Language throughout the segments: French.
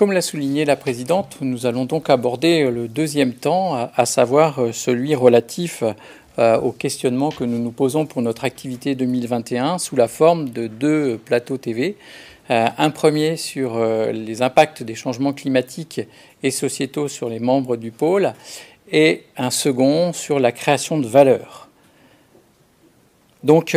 Comme l'a souligné la présidente, nous allons donc aborder le deuxième temps, à savoir celui relatif au questionnement que nous nous posons pour notre activité 2021 sous la forme de deux plateaux TV. Un premier sur les impacts des changements climatiques et sociétaux sur les membres du pôle et un second sur la création de valeur. Donc,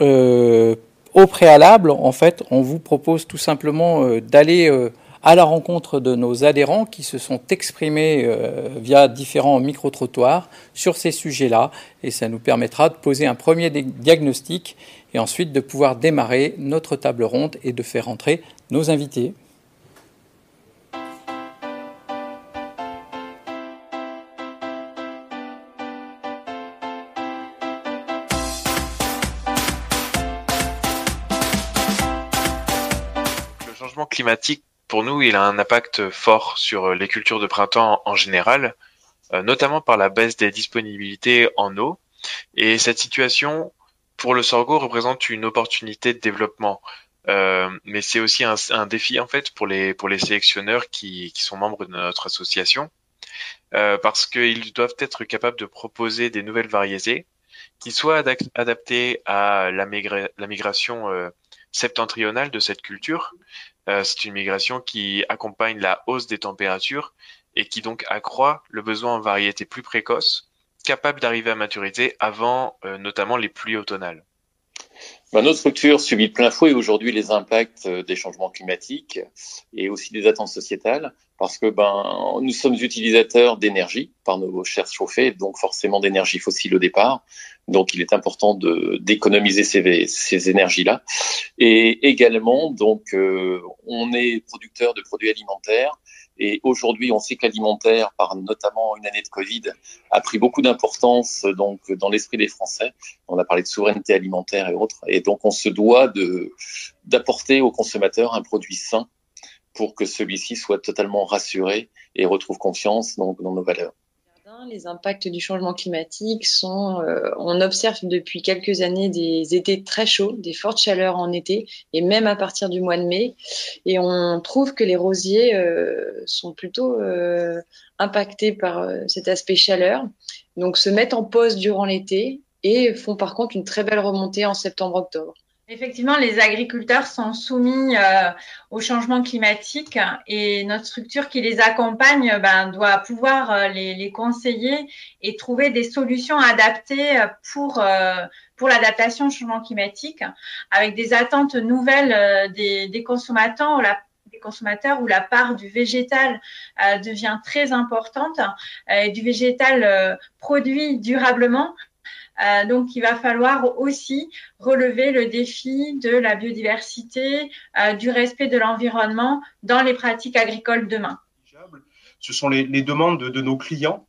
euh, au préalable, en fait, on vous propose tout simplement euh, d'aller euh, à la rencontre de nos adhérents qui se sont exprimés via différents micro-trottoirs sur ces sujets-là, et ça nous permettra de poser un premier diagnostic et ensuite de pouvoir démarrer notre table ronde et de faire entrer nos invités. climatique, pour nous, il a un impact fort sur euh, les cultures de printemps en général, euh, notamment par la baisse des disponibilités en eau. Et cette situation, pour le sorgho, représente une opportunité de développement. Euh, mais c'est aussi un, défi en fait pour les pour les sélectionneurs qui, qui sont membres de notre association, parce qu'ils doivent être capables de proposer des nouvelles variétés qui soient adaptées à la, la migration septentrionale de cette culture, euh, c'est une migration qui accompagne la hausse des températures et qui donc accroît le besoin en variétés plus précoces, capables d'arriver à maturité avant euh, notamment les pluies automnales. Ben, notre structure subit plein fouet aujourd'hui les impacts euh, des changements climatiques et aussi des attentes sociétales parce que ben nous sommes utilisateurs d'énergie par nos chers chauffés, donc forcément d'énergie fossile au départ. Donc il est important d'économiser ces, ces énergies-là. Et également, donc euh, on est producteur de produits alimentaires et aujourd'hui, on sait que l'alimentaire, par notamment une année de Covid, a pris beaucoup d'importance donc dans l'esprit des Français. On a parlé de souveraineté alimentaire et autres, et donc on se doit de d'apporter au consommateur un produit sain pour que celui-ci soit totalement rassuré et retrouve confiance donc dans nos valeurs. Les impacts du changement climatique sont, euh, on observe depuis quelques années des étés très chauds, des fortes chaleurs en été et même à partir du mois de mai. Et on trouve que les rosiers euh, sont plutôt euh, impactés par cet aspect chaleur, donc se mettent en pause durant l'été et font par contre une très belle remontée en septembre-octobre. Effectivement, les agriculteurs sont soumis euh, au changement climatique et notre structure qui les accompagne ben, doit pouvoir euh, les, conseiller et trouver des solutions adaptées pour, euh, pour l'adaptation au changement climatique avec des attentes nouvelles euh, des, consommateurs. La, des consommateurs où la part du végétal devient très importante, et du végétal produit durablement euh, donc, il va falloir aussi relever le défi de la biodiversité, euh, du respect de l'environnement dans les pratiques agricoles demain. Ce sont les, demandes de, nos clients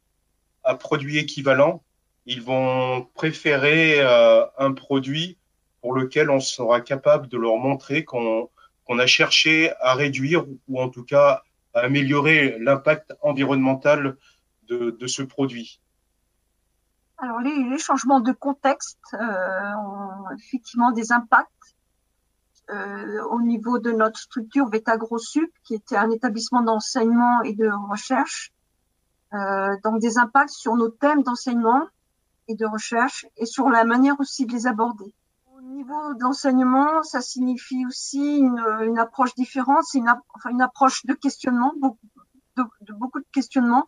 à produits équivalents. Ils vont préférer euh, un produit pour lequel on sera capable de leur montrer qu'on a cherché à réduire ou en tout cas à améliorer l'impact environnemental de ce produit. Alors les, changements de contexte euh, ont effectivement des impacts euh, au niveau de notre structure VetaGroSup, qui était un établissement d'enseignement et de recherche. Euh, donc des impacts sur nos thèmes d'enseignement et de recherche et sur la manière aussi de les aborder. Au niveau de l'enseignement, ça signifie aussi une, approche différente, c'est une, enfin, une approche de questionnement, beaucoup de, de beaucoup de questionnements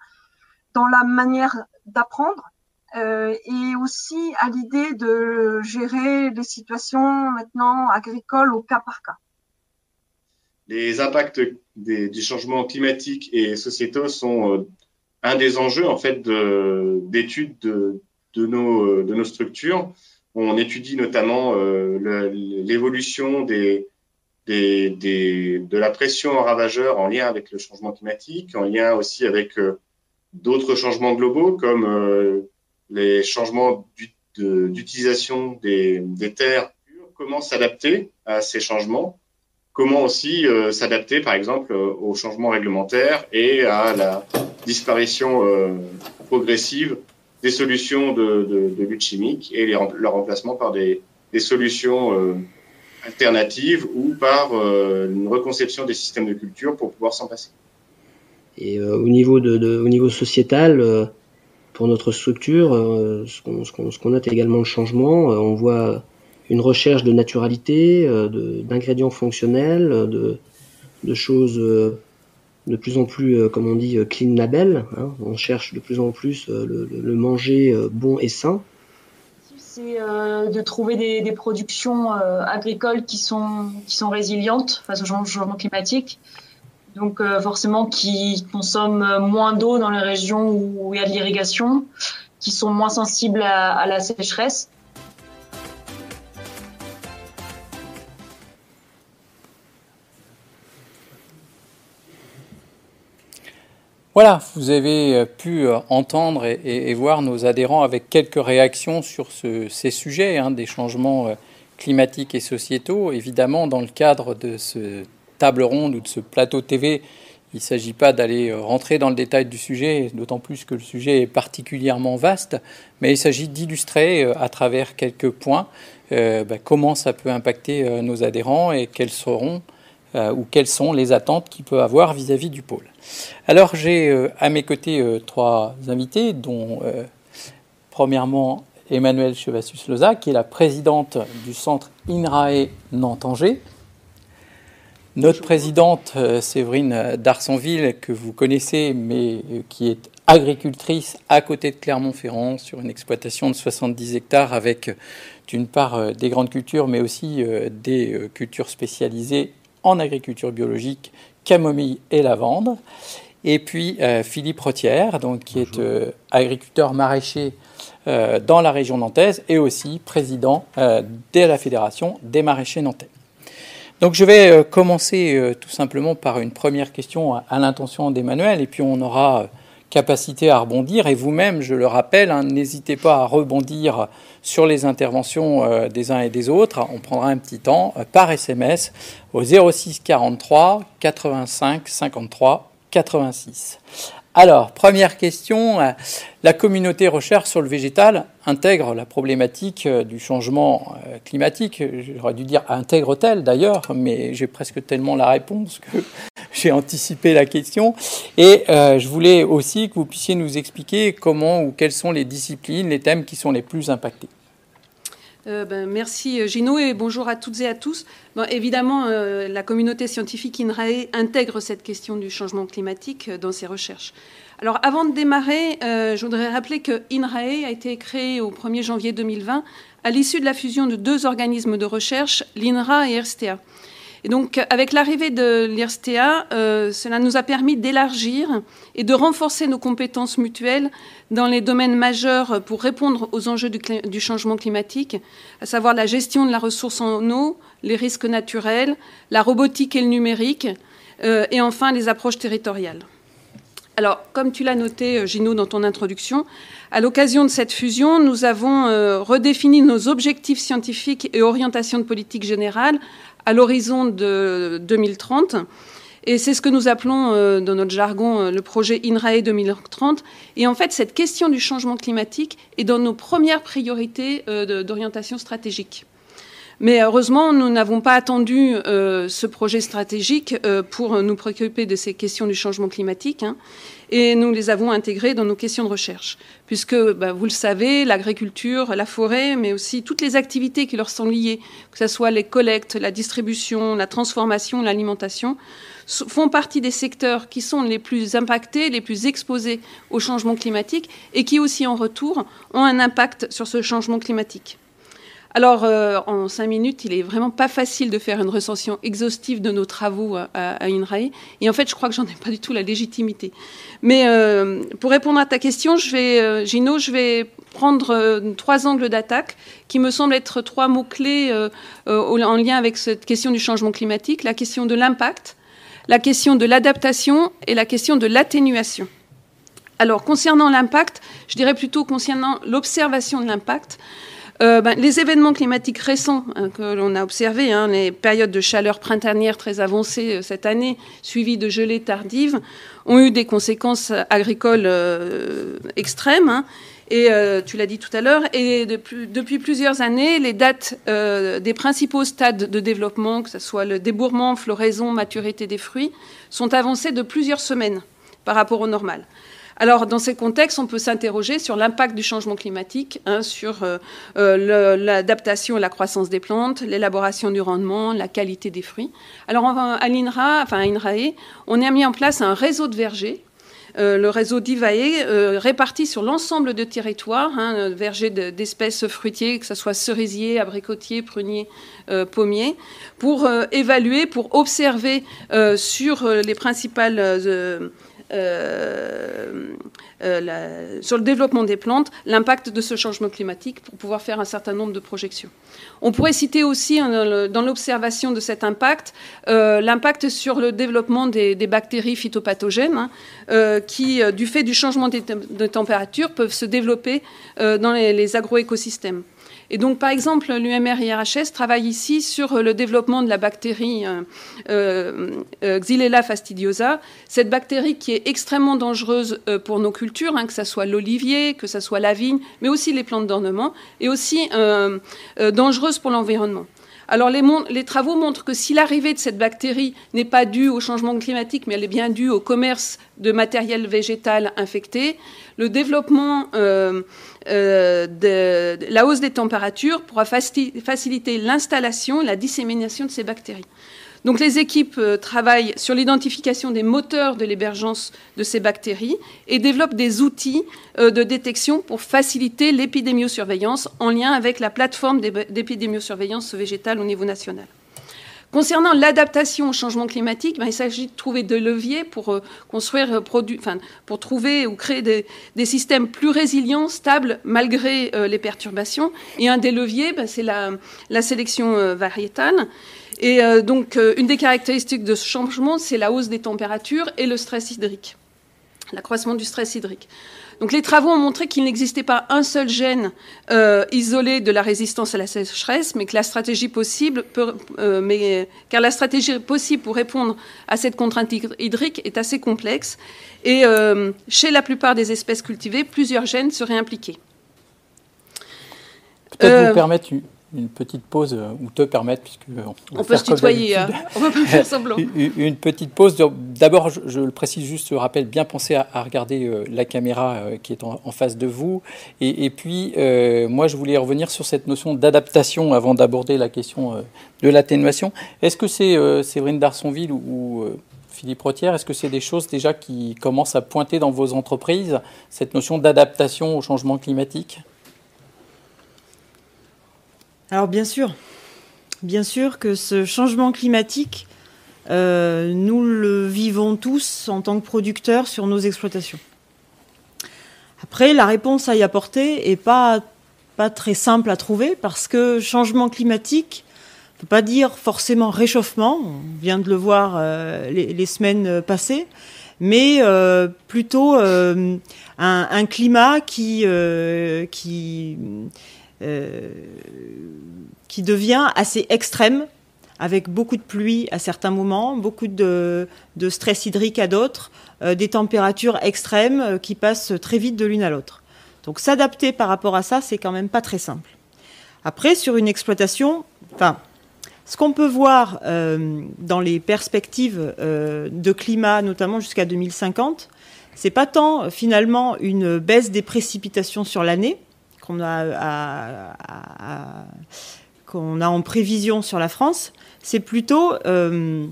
dans la manière d'apprendre euh, et aussi à l'idée de gérer les situations maintenant agricoles au cas par cas. Les impacts des, du changement climatique et sociétaux sont euh, un des enjeux en fait d'études de, nos, de nos structures. On étudie notamment euh, l'évolution des, de la pression ravageur en lien avec le changement climatique, en lien aussi avec d'autres changements globaux comme les changements d'utilisation des, des, terres, comment s'adapter à ces changements, comment aussi euh, s'adapter par exemple aux changements réglementaires et à la disparition euh, progressive des solutions de, de, lutte chimique et leur remplacement par des, solutions euh, alternative ou par une reconception des systèmes de culture pour pouvoir s'en passer. Et au niveau sociétal, pour notre structure, ce qu'on note également le changement, on voit une recherche de naturalité, d'ingrédients fonctionnels, de, choses de plus en plus, euh, comme on dit, euh, clean label. Hein. On cherche de plus en plus euh, le, manger bon et sain. C'est de trouver des, productions agricoles qui sont résilientes face au changement climatique. Donc forcément qui consomment moins d'eau dans les régions où il y a de l'irrigation, qui sont moins sensibles à la sécheresse. Voilà, vous avez euh, pu euh, entendre et, voir nos adhérents avec quelques réactions sur ces sujets hein, des changements euh, climatiques et sociétaux. Évidemment, dans le cadre de ce table ronde ou de ce plateau TV, il ne s'agit pas d'aller rentrer dans le détail du sujet, d'autant plus que le sujet est particulièrement vaste, mais il s'agit d'illustrer à travers quelques points bah, comment ça peut impacter nos adhérents et quels seront ou quelles sont les attentes qu'il peut avoir vis-à-vis du pôle. Alors j'ai euh, à mes côtés euh, trois invités, dont euh, premièrement Emmanuelle Chevassus-Loza, qui est la présidente du centre INRAE Nantes-Angers. Notre présidente Séverine Darsonville, que vous connaissez, mais qui est agricultrice à côté de Clermont-Ferrand sur une exploitation de 70 hectares avec d'une part des grandes cultures, mais aussi des cultures spécialisées en agriculture biologique camomille et lavande. Et puis euh, Philippe Rotière, donc, qui est euh, agriculteur maraîcher euh, dans la région nantaise et aussi président de la Fédération des maraîchers nantais. Donc je vais commencer tout simplement par une première question à, l'intention d'Emmanuel et puis on aura capacité à rebondir. Et vous-même, je le rappelle, hein, n'hésitez pas à rebondir sur les interventions euh, des uns et des autres. On prendra un petit temps euh, par SMS au 06 43 85 53 86. Alors, première question, euh, la communauté recherche sur le végétal intègre la problématique du changement climatique. J'aurais dû dire intègre-t-elle d'ailleurs, mais j'ai presque tellement la réponse que j'ai anticipé la question. Et euh, je voulais aussi que vous puissiez nous expliquer comment ou quelles sont les disciplines, les thèmes qui sont les plus impactés. Euh, ben, merci euh, Gino et bonjour à toutes et à tous. évidemment, la communauté scientifique INRAE intègre cette question du changement climatique dans ses recherches. Alors avant de démarrer, je voudrais rappeler que INRAE a été créé au 1er janvier 2020 à l'issue de la fusion de deux organismes de recherche, l'INRA et RSTA. Et donc, avec l'arrivée de l'IRSTA, euh, cela nous a permis d'élargir et de renforcer nos compétences mutuelles dans les domaines majeurs pour répondre aux enjeux du, changement climatique, à savoir la gestion de la ressource en eau, les risques naturels, la robotique et le numérique, euh, et enfin les approches territoriales. Alors, comme tu l'as noté, euh, Gino, dans ton introduction, à l'occasion de cette fusion, nous avons redéfini nos objectifs scientifiques et orientations de politique générale à l'horizon de 2030. Et c'est ce que nous appelons euh, dans notre jargon euh, le projet INRAE 2030. Et en fait, cette question du changement climatique est dans nos premières priorités euh, d'orientation stratégique. Mais heureusement, nous n'avons pas attendu ce projet stratégique pour nous préoccuper de ces questions du changement climatique. Hein et nous les avons intégrés dans nos questions de recherche, puisque, bah, vous le savez, l'agriculture, la forêt, mais aussi toutes les activités qui leur sont liées, que ce soit les collectes, la distribution, la transformation, l'alimentation, font partie des secteurs qui sont les plus impactés, les plus exposés au changement climatique, et qui aussi, en retour, ont un impact sur ce changement climatique. Alors, euh, en cinq minutes, il est vraiment pas facile de faire une recension exhaustive de nos travaux à, à INRAE. Et en fait, je crois que j'en ai pas du tout la légitimité. Mais euh, pour répondre à ta question, je vais, euh, Gino, je vais prendre trois angles d'attaque qui me semblent être trois mots-clés en lien avec cette question du changement climatique. La question de l'impact, la question de l'adaptation et la question de l'atténuation. Alors, concernant l'impact, je dirais plutôt concernant l'observation de l'impact. Euh, ben, les événements climatiques récents hein, que l'on a observés, hein, les périodes de chaleur printanière très avancées euh, cette année, suivies de gelées tardives, ont eu des conséquences agricoles extrêmes. Hein. Et tu l'as dit tout à l'heure, et depuis, depuis, plusieurs années, les dates des principaux stades de développement, que ce soit le débourrement, floraison, maturité des fruits, sont avancées de plusieurs semaines par rapport au normal. Alors, dans ces contextes, on peut s'interroger sur l'impact du changement climatique, hein, sur euh, euh, l'adaptation et la croissance des plantes, l'élaboration du rendement, la qualité des fruits. Alors, à l'INRA, INRAE, on a mis en place un réseau de vergers euh, le réseau d'IVAE réparti sur l'ensemble de territoires, hein, vergers d'espèces fruitiers, que ce soit cerisiers, abricotiers, pruniers, pommiers, pour évaluer, pour observer sur les principales euh, euh, sur le développement des plantes, l'impact de ce changement climatique pour pouvoir faire un certain nombre de projections. On pourrait citer aussi hein, dans l'observation de cet impact euh, l'impact sur le développement des, bactéries phytopathogènes hein, qui, du fait du changement de, température, peuvent se développer dans les, les agroécosystèmes. Et donc, par exemple, l'UMR-IRHS travaille ici sur le développement de la bactérie euh, euh, Xylella fastidiosa, cette bactérie qui est extrêmement dangereuse euh, pour nos cultures, hein, que ce soit l'olivier, que ce soit la vigne, mais aussi les plantes d'ornement, et aussi dangereuse pour l'environnement. Alors les, travaux montrent que si l'arrivée de cette bactérie n'est pas due au changement climatique, mais elle est bien due au commerce de matériel végétal infecté, le développement euh, euh, la hausse des températures pourra faciliter l'installation et la dissémination de ces bactéries. Donc les équipes euh, travaillent sur l'identification des moteurs de l'hébergence de ces bactéries et développent des outils euh, de détection pour faciliter l'épidémiosurveillance en lien avec la plateforme d'épidémiosurveillance végétale au niveau national. Concernant l'adaptation au changement climatique, ben, il s'agit de trouver des leviers pour euh, construire, pour trouver ou créer des, systèmes plus résilients, stables malgré les perturbations. Et un des leviers, ben, c'est la, sélection variétale. Et euh, donc, euh, une des caractéristiques de ce changement, c'est la hausse des températures et le stress hydrique, l'accroissement du stress hydrique. Donc, les travaux ont montré qu'il n'existait pas un seul gène euh, isolé de la résistance à la sécheresse, mais que la stratégie possible, mais, car la stratégie possible pour répondre à cette contrainte hydrique est assez complexe. Et chez la plupart des espèces cultivées, plusieurs gènes seraient impliqués. Peut-être vous permettre une petite pause euh, ou te permettre, puisque on, peut se tutoyer, hein. on va pas faire semblant. Une petite pause. D'abord, je, le précise juste, je rappelle, bien penser à, regarder euh, la caméra euh, qui est en, face de vous. Et, puis, moi, je voulais revenir sur cette notion d'adaptation avant d'aborder la question de l'atténuation. Est-ce que c'est Séverine Darsonville ou, Philippe Rotière, est-ce que c'est des choses déjà qui commencent à pointer dans vos entreprises, cette notion d'adaptation au changement climatique? Alors bien sûr, bien sûr que ce changement climatique, euh, nous le vivons tous en tant que producteurs sur nos exploitations. Après, la réponse à y apporter est pas pas très simple à trouver parce que changement climatique ne peut pas dire forcément réchauffement. On vient de le voir euh, les, semaines passées, mais euh, plutôt un, un, climat qui qui qui devient assez extrême, avec beaucoup de pluie à certains moments, beaucoup de, stress hydrique à d'autres, euh, des températures extrêmes euh, qui passent très vite de l'une à l'autre. Donc s'adapter par rapport à ça, c'est quand même pas très simple. Après, sur une exploitation, enfin, ce qu'on peut voir dans les perspectives de climat, notamment jusqu'à 2050, c'est pas tant finalement une baisse des précipitations sur l'année, qu'on a, qu'on a en prévision sur la France, c'est plutôt euh,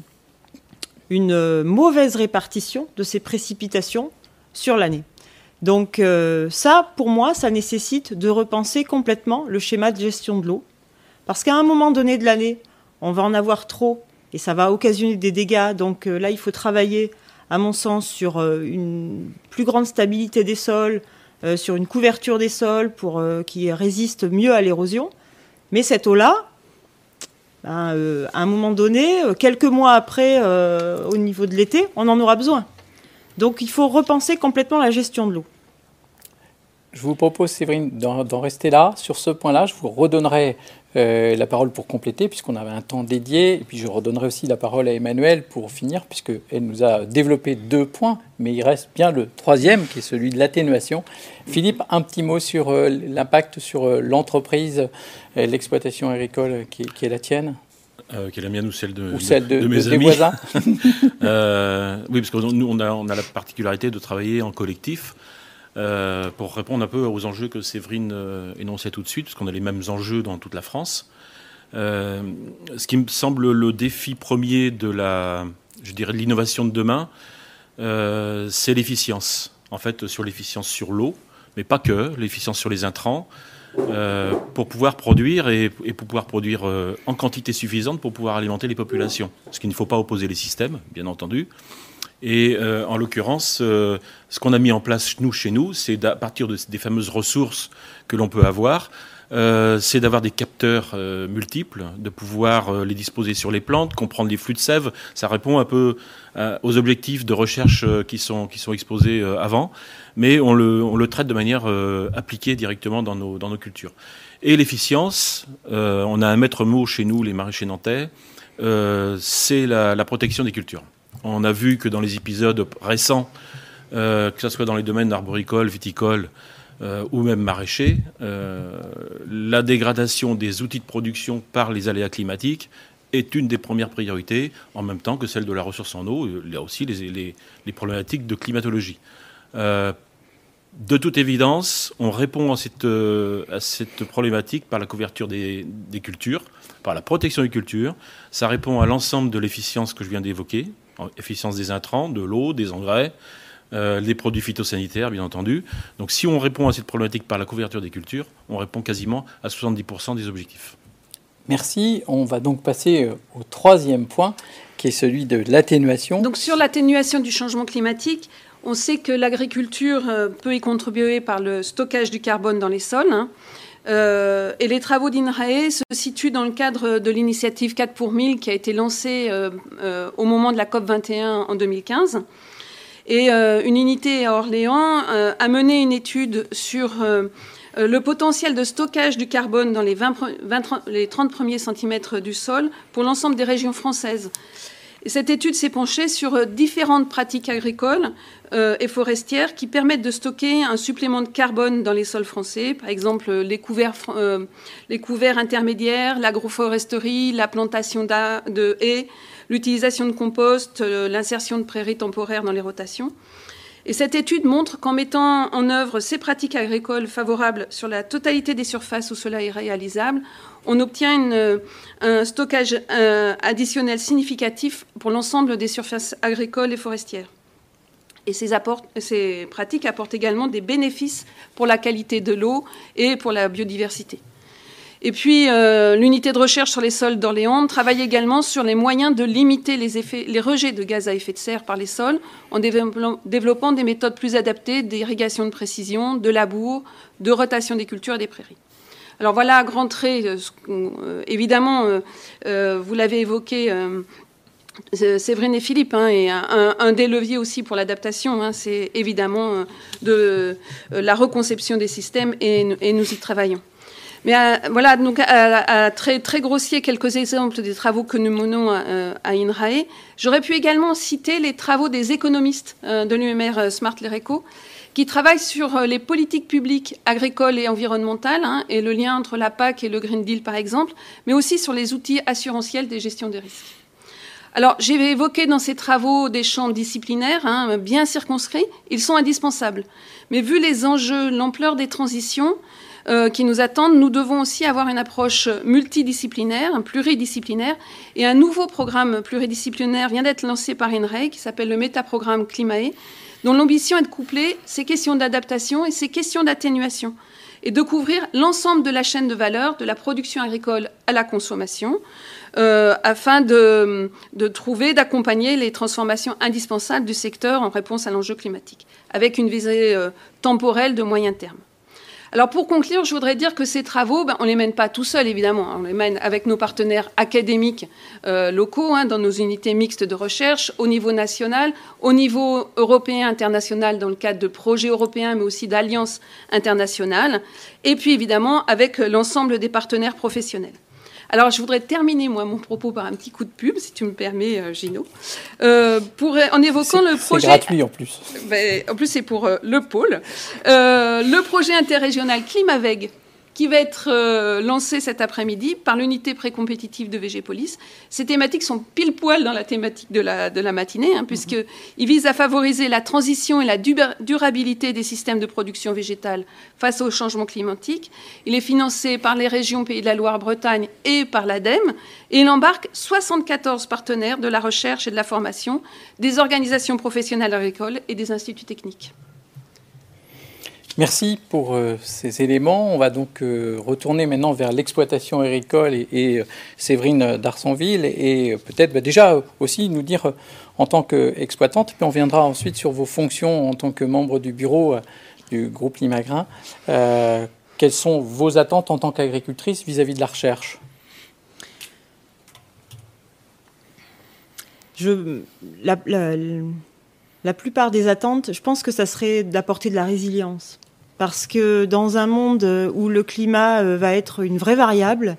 une mauvaise répartition de ces précipitations sur l'année. Donc euh, ça, pour moi, ça nécessite de repenser complètement le schéma de gestion de l'eau. Parce qu'à un moment donné de l'année, on va en avoir trop et ça va occasionner des dégâts. Donc euh, là, il faut travailler, à mon sens, sur une plus grande stabilité des sols, euh, sur une couverture des sols pour euh, qui résiste mieux à l'érosion. Mais cette eau-là, ben, euh, à un moment donné, quelques mois après, au niveau de l'été, on en aura besoin. Donc il faut repenser complètement la gestion de l'eau. Je vous propose, Séverine, d'en rester là. Sur ce point-là, je vous redonnerai euh, la parole pour compléter, puisqu'on avait un temps dédié. Et puis je redonnerai aussi la parole à Emmanuel pour finir, puisqu'elle nous a développé deux points, mais il reste bien le troisième, qui est celui de l'atténuation. Philippe, un petit mot sur euh, l'impact sur euh, l'entreprise, l'exploitation agricole qui, est la tienne qui est la mienne ou celle de, celle de, mes amis. voisins Oui, parce que nous, on a, on a, la particularité de travailler en collectif. Euh, pour répondre un peu aux enjeux que Séverine euh, énonçait tout de suite, parce qu'on a les mêmes enjeux dans toute la France. Euh, ce qui me semble le défi premier de la, je dirais, l'innovation de demain, c'est l'efficience. En fait, sur l'efficience sur l'eau, mais pas que, l'efficience sur les intrants, pour pouvoir produire et, et pour pouvoir produire en quantité suffisante pour pouvoir alimenter les populations. Ce qu'il ne faut pas opposer les systèmes, bien entendu. Et euh, en l'occurrence, euh, ce qu'on a mis en place nous chez nous, c'est à partir de, des fameuses ressources que l'on peut avoir, euh, c'est d'avoir des capteurs multiples, de pouvoir les disposer sur les plantes, comprendre les flux de sève. Ça répond un peu aux objectifs de recherche qui sont qui sont exposés avant, mais on le, on le traite de manière appliquée directement dans nos dans nos cultures. Et l'efficience, on a un maître mot chez nous, les maraîchers nantais, c'est la, la protection des cultures. On a vu que dans les épisodes récents, euh, que ce soit dans les domaines arboricoles, viticoles euh, ou même maraîchers, euh, la dégradation des outils de production par les aléas climatiques est une des premières priorités, en même temps que celle de la ressource en eau. A aussi les, problématiques de climatologie. de toute évidence, on répond à cette, problématique par la couverture des, cultures, par la protection des cultures. Ça répond à l'ensemble de l'efficience que je viens d'évoquer, efficience des intrants, de l'eau, des engrais, euh, les produits phytosanitaires, bien entendu. Donc si on répond à cette problématique par la couverture des cultures, on répond quasiment à 70% des objectifs. Merci. On va donc passer euh, au troisième point, qui est celui de l'atténuation. Donc sur l'atténuation du changement climatique, on sait que l'agriculture euh, peut y contribuer par le stockage du carbone dans les sols. Hein. Euh, et les travaux d'INRAE se situent dans le cadre de l'initiative 4 pour 1000 qui a été lancée euh, euh, au moment de la COP 21 en 2015. Et une unité à Orléans a mené une étude sur le potentiel de stockage du carbone dans les, 20, les 30 premiers centimètres du sol pour l'ensemble des régions françaises. Et cette étude s'est penchée sur différentes pratiques agricoles euh, et forestières qui permettent de stocker un supplément de carbone dans les sols français, par exemple les couverts, euh, les couverts intermédiaires, l'agroforesterie, la plantation de haies, l'utilisation de compost, euh, l'insertion de prairies temporaires dans les rotations. Et cette étude montre qu'en mettant en œuvre ces pratiques agricoles favorables sur la totalité des surfaces où cela est réalisable, on obtient un stockage additionnel significatif pour l'ensemble des surfaces agricoles et forestières. Et ces, pratiques apportent également des bénéfices pour la qualité de l'eau et pour la biodiversité. Et puis, euh, l'unité de recherche sur les sols d'Orléans travaille également sur les moyens de limiter les, effets, les rejets de gaz à effet de serre par les sols en développant des méthodes plus adaptées d'irrigation de précision, de labour, de rotation des cultures et des prairies. Alors voilà, à grands traits, euh, euh, évidemment, vous l'avez évoqué, Séverine et Philippe, hein, et un, des leviers aussi pour l'adaptation, hein, c'est évidemment euh, de euh, la reconception des systèmes et, nous y travaillons. Mais euh, voilà, donc à, très, grossier, quelques exemples des travaux que nous menons à, INRAE. J'aurais pu également citer les travaux des économistes de l'UMR Smart Lereco, qui travaillent sur les politiques publiques agricoles et environnementales, hein, et le lien entre la PAC et le Green Deal par exemple, mais aussi sur les outils assurantiels des gestions des risques. Alors, j'ai évoqué dans ces travaux des champs disciplinaires hein, bien circonscrits. Ils sont indispensables. Mais vu les enjeux, l'ampleur des transitions euh, qui nous attendent, nous devons aussi avoir une approche multidisciplinaire, pluridisciplinaire. Et un nouveau programme pluridisciplinaire vient d'être lancé par INRAE qui s'appelle le Métaprogramme Climae, dont l'ambition est de coupler ces questions d'adaptation et ces questions d'atténuation et de couvrir l'ensemble de la chaîne de valeur, de la production agricole à la consommation, euh, afin de, trouver, d'accompagner les transformations indispensables du secteur en réponse à l'enjeu climatique, avec une visée euh, temporelle de moyen terme. Alors pour conclure, je voudrais dire que ces travaux, ben, on ne les mène pas tout seuls, évidemment. On les mène avec nos partenaires académiques euh, locaux, hein, dans nos unités mixtes de recherche, au niveau national, au niveau européen, international, dans le cadre de projets européens, mais aussi d'alliances internationales, et puis évidemment avec l'ensemble des partenaires professionnels. Alors, je voudrais terminer, moi, mon propos par un petit coup de pub, si tu me permets, euh, Gino, euh, pour, en évoquant le projet... C'est gratuit, en plus. Ben, en plus, c'est pour euh, le pôle. le projet interrégional Climaveg, qui va être euh, lancé cet après-midi par l'unité précompétitive de VG Police. Ces thématiques sont pile poil dans la thématique de la, de la matinée, hein, puisqu'ils visent à favoriser la transition et la durabilité des systèmes de production végétale face au changement climatique. Il est financé par les régions Pays de la Loire, Bretagne et par l'ADEME, et il embarque 74 partenaires de la recherche et de la formation, des organisations professionnelles agricoles et des instituts techniques. Merci pour euh, ces éléments. On va donc euh, retourner maintenant vers l'exploitation agricole et, euh, Séverine d'Arsonville et peut-être bah, déjà aussi nous dire en tant qu'exploitante, puis on viendra ensuite sur vos fonctions en tant que membre du bureau du groupe Limagrin. quelles sont vos attentes en tant qu'agricultrice vis-à-vis de la recherche? La plupart des attentes, je pense que ça serait d'apporter de la résilience parce que dans un monde où le climat euh, va être une vraie variable,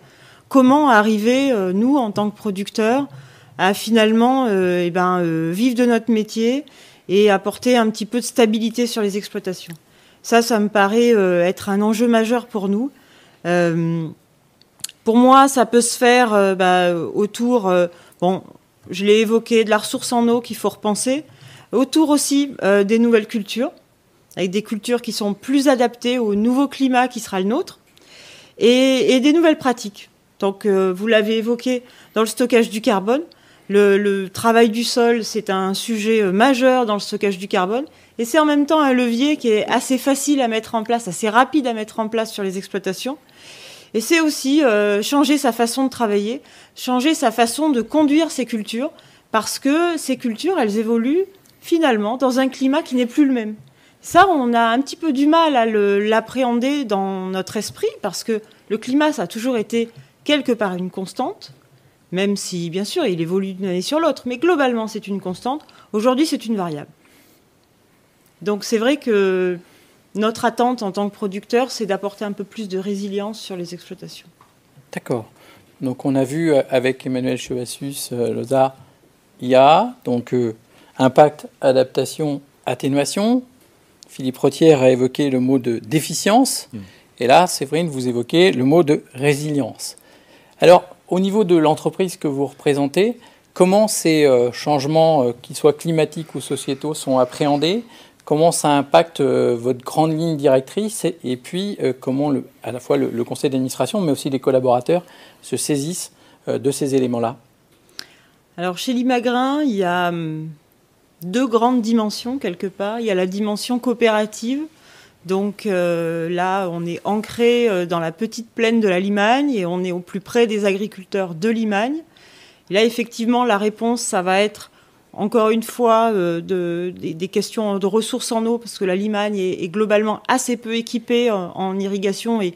comment arriver, euh, nous, en tant que producteurs, à finalement euh, eh ben, vivre de notre métier et apporter un petit peu de stabilité sur les exploitations? Ça, ça me paraît être un enjeu majeur pour nous. pour moi, ça peut se faire bah, autour, bon, je l'ai évoqué, de la ressource en eau qu'il faut repenser, autour aussi des nouvelles cultures avec des cultures qui sont plus adaptées au nouveau climat qui sera le nôtre, et, des nouvelles pratiques. Donc, euh, vous l'avez évoqué dans le stockage du carbone. Le, travail du sol, c'est un sujet euh, majeur dans le stockage du carbone, et c'est en même temps un levier qui est assez facile à mettre en place, assez rapide à mettre en place sur les exploitations. Et c'est aussi euh, changer sa façon de travailler, changer sa façon de conduire ces cultures, parce que ces cultures, elles évoluent finalement dans un climat qui n'est plus le même. Ça, on a un petit peu du mal à l'appréhender dans notre esprit parce que le climat, ça a toujours été quelque part une constante, même si, bien sûr, il évolue d'une année sur l'autre. Mais globalement, c'est une constante. Aujourd'hui, c'est une variable. Donc, c'est vrai que notre attente en tant que producteur, c'est d'apporter un peu plus de résilience sur les exploitations. D'accord. Donc, on a vu euh, avec Emmanuel Chevassus, euh, y a donc euh, impact, adaptation, atténuation. Philippe Rotière a évoqué le mot de déficience. Hmm. Et là, Séverine, vous évoquez le mot de résilience. Alors, au niveau de l'entreprise que vous représentez, comment ces euh, changements, euh, qu'ils soient climatiques ou sociétaux, sont appréhendés? Comment ça impacte euh, votre grande ligne directrice? Et puis, comment le, à la fois le, le conseil d'administration, mais aussi les collaborateurs, se saisissent de ces éléments-là? Alors, chez Limagrin, il y a hum, deux grandes dimensions quelque part. Il y a la dimension coopérative. Donc euh, là, on est ancré euh, dans la petite plaine de la Limagne et on est au plus près des agriculteurs de Limagne. là, effectivement, la réponse, ça va être encore une fois euh, des, questions de ressources en eau, parce que la Limagne est, globalement assez peu équipée en, irrigation. Et,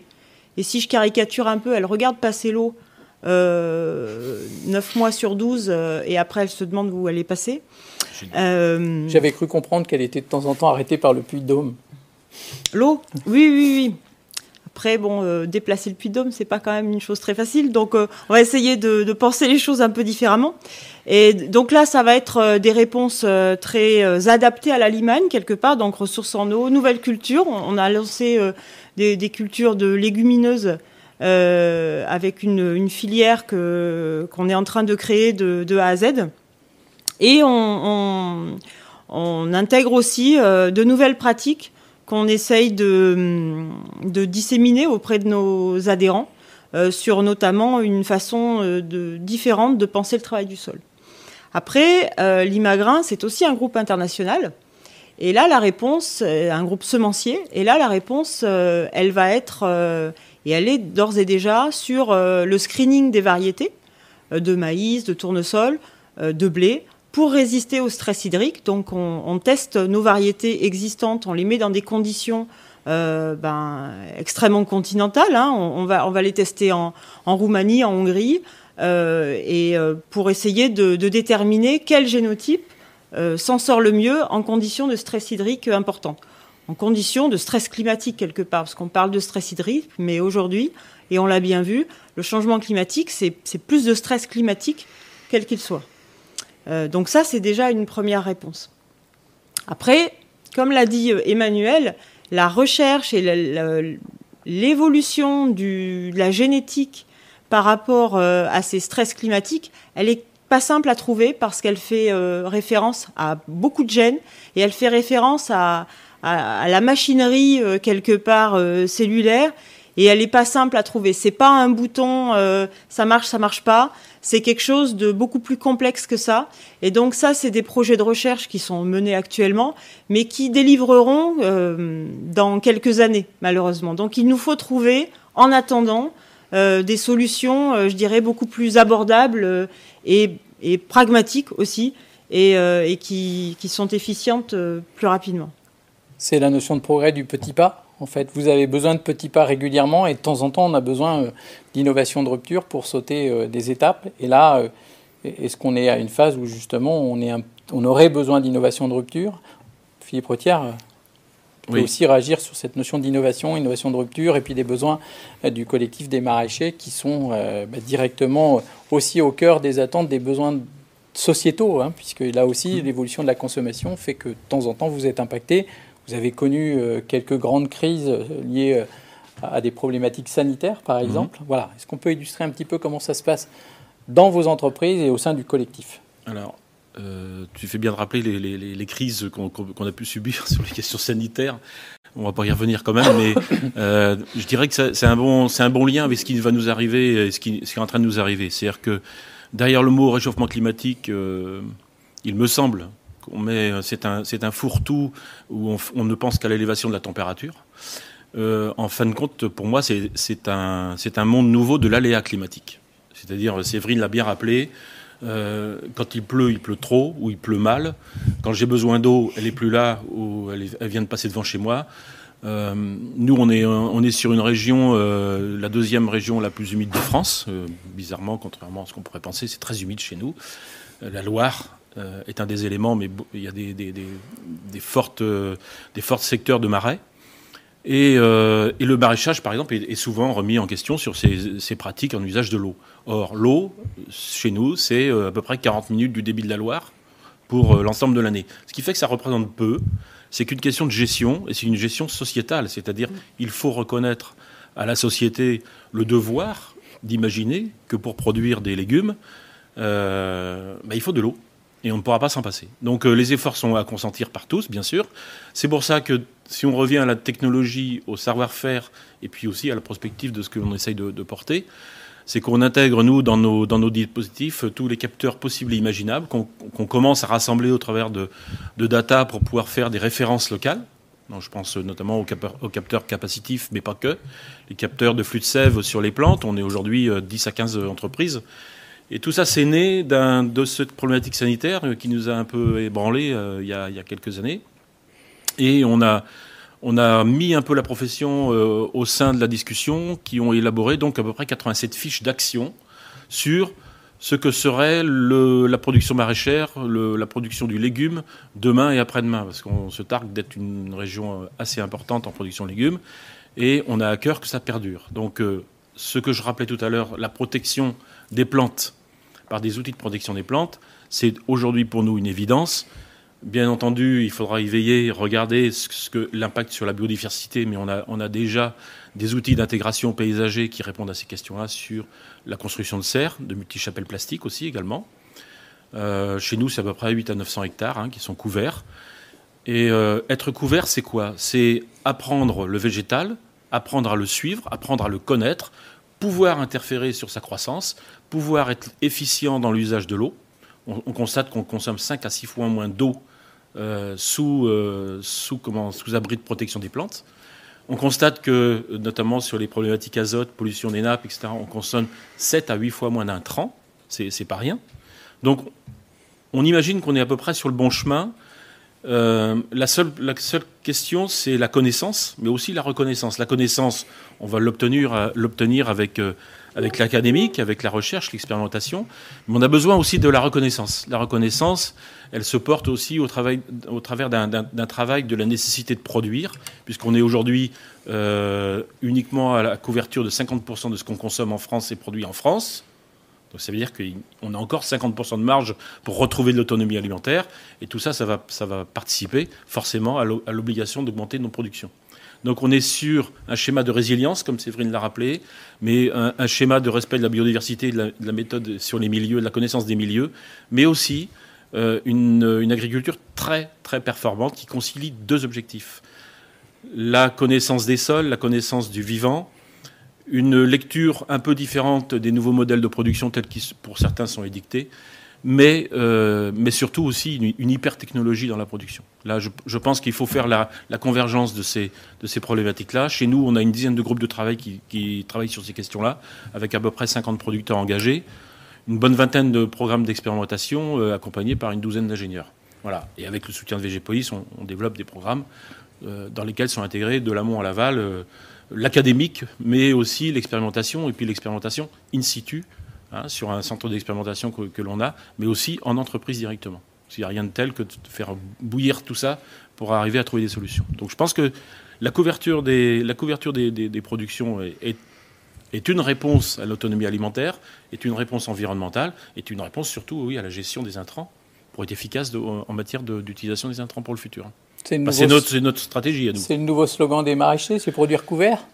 et, si je caricature un peu, elle regarde passer l'eau 9 mois sur 12 et après elle se demande où elle est passée. Euh, J'avais cru comprendre qu'elle était de temps en temps arrêtée par le puits de Dôme. L'eau? Oui, oui, oui. Après, bon, euh, déplacer le puits de Dôme, c'est pas quand même une chose très facile. Donc, euh, on va essayer de, penser les choses un peu différemment. Et donc là, ça va être des réponses très adaptées à la Limagne, quelque part. Donc, ressources en eau, nouvelles cultures. On, a lancé des, cultures de légumineuses avec une, filière qu'on est en train de créer de, A à Z. Et on, intègre aussi euh, de nouvelles pratiques qu'on essaye de, disséminer auprès de nos adhérents euh, sur notamment une façon euh, différente de penser le travail du sol. Après, l'Imagrin, c'est aussi un groupe international. Et là, la réponse, un groupe semencier, et là, la réponse, elle va être, et elle est d'ores et déjà sur le screening des variétés de maïs, de tournesol, de blé, pour résister au stress hydrique. Donc on, teste nos variétés existantes, on les met dans des conditions ben, extrêmement continentales. Hein. On, va, les tester en, Roumanie, en Hongrie, et pour essayer de, déterminer quel génotype s'en sort le mieux en conditions de stress hydrique important en conditions de stress climatique quelque part, parce qu'on parle de stress hydrique, mais aujourd'hui, et on l'a bien vu, le changement climatique, c'est plus de stress climatique, quel qu'il soit. Euh, donc ça, c'est déjà une première réponse. Après, comme l'a dit euh, Emmanuel, la recherche et l'évolution de la génétique par rapport euh, à ces stress climatiques, elle est pas simple à trouver parce qu'elle fait référence à beaucoup de gènes et elle fait référence à, à, la machinerie euh, quelque part euh, cellulaire et elle n'est pas simple à trouver. C'est pas un bouton, euh, ça marche, ça marche pas. C'est quelque chose de beaucoup plus complexe que ça. Et donc ça, c'est des projets de recherche qui sont menés actuellement, mais qui délivreront dans quelques années, malheureusement. Donc il nous faut trouver, en attendant, des solutions, je dirais, beaucoup plus abordables et, pragmatiques aussi, et, qui, sont efficientes plus rapidement c'est la notion de progrès du petit pas. En fait, vous avez besoin de petits pas régulièrement et de temps en temps, on a besoin euh, d'innovation de rupture pour sauter euh, des étapes. Et là, euh, est-ce qu'on est à une phase où justement on, est on aurait besoin d'innovation de rupture? Philippe Retière peut aussi réagir sur cette notion d'innovation, innovation de rupture, et puis des besoins du collectif des maraîchers qui sont bah, directement aussi au cœur des attentes, des besoins sociétaux, hein, puisque là aussi, mmh. l'évolution de la consommation fait que de temps en temps, vous êtes impacté vous avez connu euh, quelques grandes crises euh, liées euh, à des problématiques sanitaires, par mhm. exemple. Voilà. Est-ce qu'on peut illustrer un petit peu comment ça se passe dans vos entreprises et au sein du collectif? Alors, tu fais bien de rappeler les, crises qu'on a pu subir sur les questions sanitaires. On va pas y revenir quand même, mais je dirais que c'est un, bon, un bon lien avec ce qui va nous arriver et ce qui, ce qui est en train de nous arriver. C'est-à-dire que derrière le mot réchauffement climatique, il me semble euh, c'est un, un fourre-tout où on, ne pense qu'à l'élévation de la température. Euh, en fin de compte, pour moi, c'est un, un monde nouveau de l'aléa climatique. C'est-à-dire, Séverine l'a bien rappelé, euh, quand il pleut, il pleut trop ou il pleut mal. Quand j'ai besoin d'eau, elle est plus là ou elle, vient de passer devant chez moi. nous, on est, on est sur une région, la deuxième région la plus humide de France. bizarrement, contrairement à ce qu'on pourrait penser, c'est très humide chez nous. la Loire, euh, est un des éléments, mais il y a des, fortes, forts secteurs de marais. Et, euh, et, le maraîchage, par exemple, est, souvent remis en question sur ses, pratiques en usage de l'eau. Or, l'eau, chez nous, c'est euh, à peu près 40 minutes du débit de la Loire pour l'ensemble de l'année. Ce qui fait que ça représente peu. C'est qu'une question de gestion, et c'est une gestion sociétale. C'est-à-dire, il faut reconnaître à la société le devoir d'imaginer que pour produire des légumes, bah, il faut de l'eau et on ne pourra pas s'en passer. Donc euh, les efforts sont à consentir par tous, bien sûr. C'est pour ça que si on revient à la technologie, au savoir-faire, et puis aussi à la prospective de ce que l'on essaye de, porter, c'est qu'on intègre, nous, dans nos, dispositifs, tous les capteurs possibles et imaginables, qu'on commence à rassembler au travers de, data pour pouvoir faire des références locales. Donc, je pense notamment aux, aux, capteurs capacitifs, mais pas que. Les capteurs de flux de sève sur les plantes, on est aujourd'hui 10 euh, à 15 entreprises et tout ça, c'est né de cette problématique sanitaire qui nous a un peu ébranlé euh, il, y a, quelques années. Et on a, on a mis un peu la profession euh, au sein de la discussion, qui ont élaboré donc à peu près 87 fiches d'action sur ce que serait la production maraîchère, la production du légume demain et après-demain, parce qu'on se targue d'être une région euh, assez importante en production de légumes, et on a à cœur que ça perdure. Donc, ce que je rappelais tout à l'heure, la protection des plantes par des outils de protection des plantes, c'est aujourd'hui pour nous une évidence. Bien entendu, il faudra y veiller, regarder ce que l'impact sur la biodiversité, mais on a, déjà des outils d'intégration paysager qui répondent à ces questions-là sur la construction de serres, de multi-chapelles plastiques aussi également. Euh, chez nous, c'est à peu près 8 à 900 hectares hein, qui sont couverts. Et euh, être couvert, c'est quoi? C'est apprendre le végétal, apprendre à le suivre, apprendre à le connaître, pouvoir interférer sur sa croissance, pouvoir être efficient dans l'usage de l'eau. On, constate qu'on consomme 5 à 6 fois moins d'eau euh, sous, euh, sous, abri de protection des plantes. On constate que, notamment sur les problématiques azote, pollution des nappes, etc., on consomme 7 à 8 fois moins d'intrants. C'est pas rien. Donc, on imagine qu'on est à peu près sur le bon chemin la, seule, la seule question, c'est la connaissance, mais aussi la reconnaissance. La connaissance, on va l'obtenir, l'obtenir avec avec l'académique, avec la recherche, l'expérimentation, mais on a besoin aussi de la reconnaissance. La reconnaissance, elle se porte aussi au, travers d'un travail de la nécessité de produire, puisqu'on est aujourd'hui euh, uniquement à la couverture de 50% de ce qu'on consomme en France est produit en France. Donc ça veut dire qu'on a encore 50% de marge pour retrouver de l'autonomie alimentaire, et tout ça, ça va, ça va participer forcément à l'obligation d'augmenter nos productions. Donc on est sur un schéma de résilience, comme Séverine l'a rappelé, mais un, schéma de respect de la biodiversité, de la, méthode sur les milieux, de la connaissance des milieux, mais aussi euh, une, agriculture très très performante qui concilie deux objectifs la connaissance des sols, la connaissance du vivant, une lecture un peu différente des nouveaux modèles de production tels qu'ils pour certains sont édictés, mais, euh, mais surtout aussi une, une hyper-technologie dans la production. Là, je, pense qu'il faut faire la, convergence de ces, de ces problématiques-là. Chez nous, on a une dizaine de groupes de travail qui, travaillent sur ces questions-là, avec à peu près 50 producteurs engagés, une bonne vingtaine de programmes d'expérimentation euh, accompagnés par une douzaine d'ingénieurs. Voilà. Et avec le soutien de VGPolice, on, on développe des programmes euh, dans lesquels sont intégrés de l'amont à l'aval l'académique, mais aussi l'expérimentation, et puis l'expérimentation in situ, Hein, sur un centre d'expérimentation que, l'on a, mais aussi en entreprise directement. Il n'y a rien de tel que de faire bouillir tout ça pour arriver à trouver des solutions. Donc je pense que la couverture des, la couverture des, productions est, une réponse à l'autonomie alimentaire, est une réponse environnementale, est une réponse surtout oui, à la gestion des intrants pour être efficace en matière d'utilisation des intrants pour le futur. C'est notre, notre, stratégie à nous. C'est le nouveau slogan des maraîchers, c'est produire couvert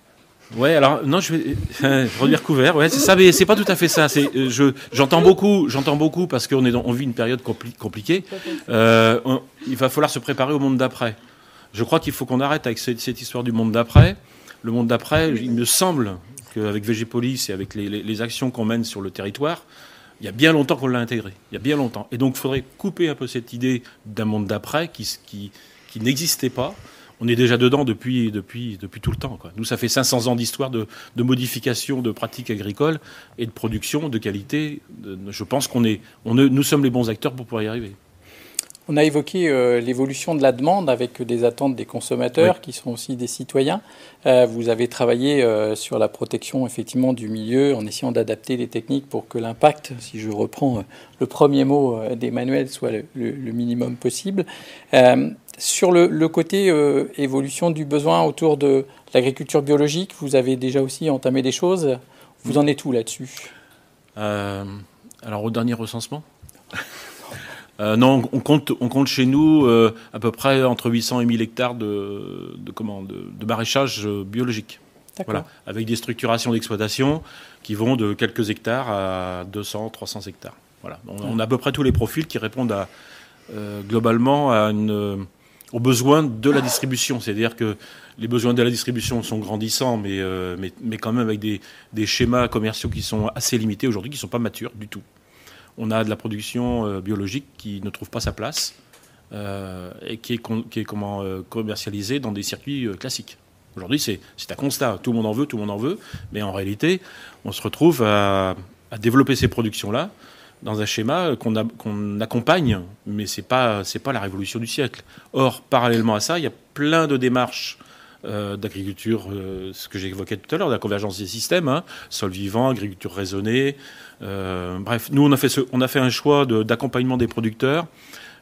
Ouais, alors non, je vais euh, produire couvert. Ouais, c'est ça, mais c'est pas tout à fait ça. C'est, euh, je, j'entends beaucoup, j'entends beaucoup parce qu'on est dans, on vit une période compliquée. Euh, il va falloir se préparer au monde d'après. Je crois qu'il faut qu'on arrête avec cette, histoire du monde d'après. Le monde d'après, il me semble qu'avec Végépolis et avec les, les, actions qu'on mène sur le territoire, il y a bien longtemps qu'on l'a intégré. Il y a bien longtemps. Et donc, il faudrait couper un peu cette idée d'un monde d'après qui, qui, qui n'existait pas on est déjà dedans depuis, depuis, depuis tout le temps. Nous, ça fait 500 ans d'histoire de, modification de pratiques agricoles et de production de qualité. Je pense qu'on est, on nous sommes les bons acteurs pour pouvoir y arriver. On a évoqué euh, l'évolution de la demande avec des attentes des consommateurs qui sont aussi des citoyens. Euh, vous avez travaillé euh, sur la protection effectivement du milieu en essayant d'adapter les techniques pour que l'impact, si je reprends le premier mot d'Emmanuel, soit le, le, minimum possible. Sur le, côté euh, évolution du besoin autour de l'agriculture biologique, vous avez déjà aussi entamé des choses. Vous en êtes où là-dessus? Alors au dernier recensement euh, non, on compte, on compte chez nous à peu près entre 800 et 1000 hectares de, de, de, maraîchage biologique. Voilà, avec des structurations d'exploitation qui vont de quelques hectares à 200, 300 hectares. Voilà, on, a à peu près tous les profils qui répondent à, globalement à une, aux besoins de la distribution. C'est-à-dire que les besoins de la distribution sont grandissants, mais, euh, mais, mais, quand même avec des, des, schémas commerciaux qui sont assez limités aujourd'hui, qui ne sont pas matures du tout. On a de la production euh, biologique qui ne trouve pas sa place euh, et qui est, comment, commercialisée dans des circuits classiques. Aujourd'hui, c'est un constat. Tout le monde en veut, tout le monde en veut. Mais en réalité, on se retrouve à, développer ces productions-là dans un schéma qu'on accompagne, mais ce n'est pas la révolution du siècle. Or, parallèlement à ça, il y a plein de démarches euh, d'agriculture, euh, ce que j'évoquais tout à l'heure, de la convergence des systèmes, hein, sol vivant, agriculture raisonnée. Euh, bref, nous, on a fait, ce, on a fait un choix d'accompagnement des producteurs,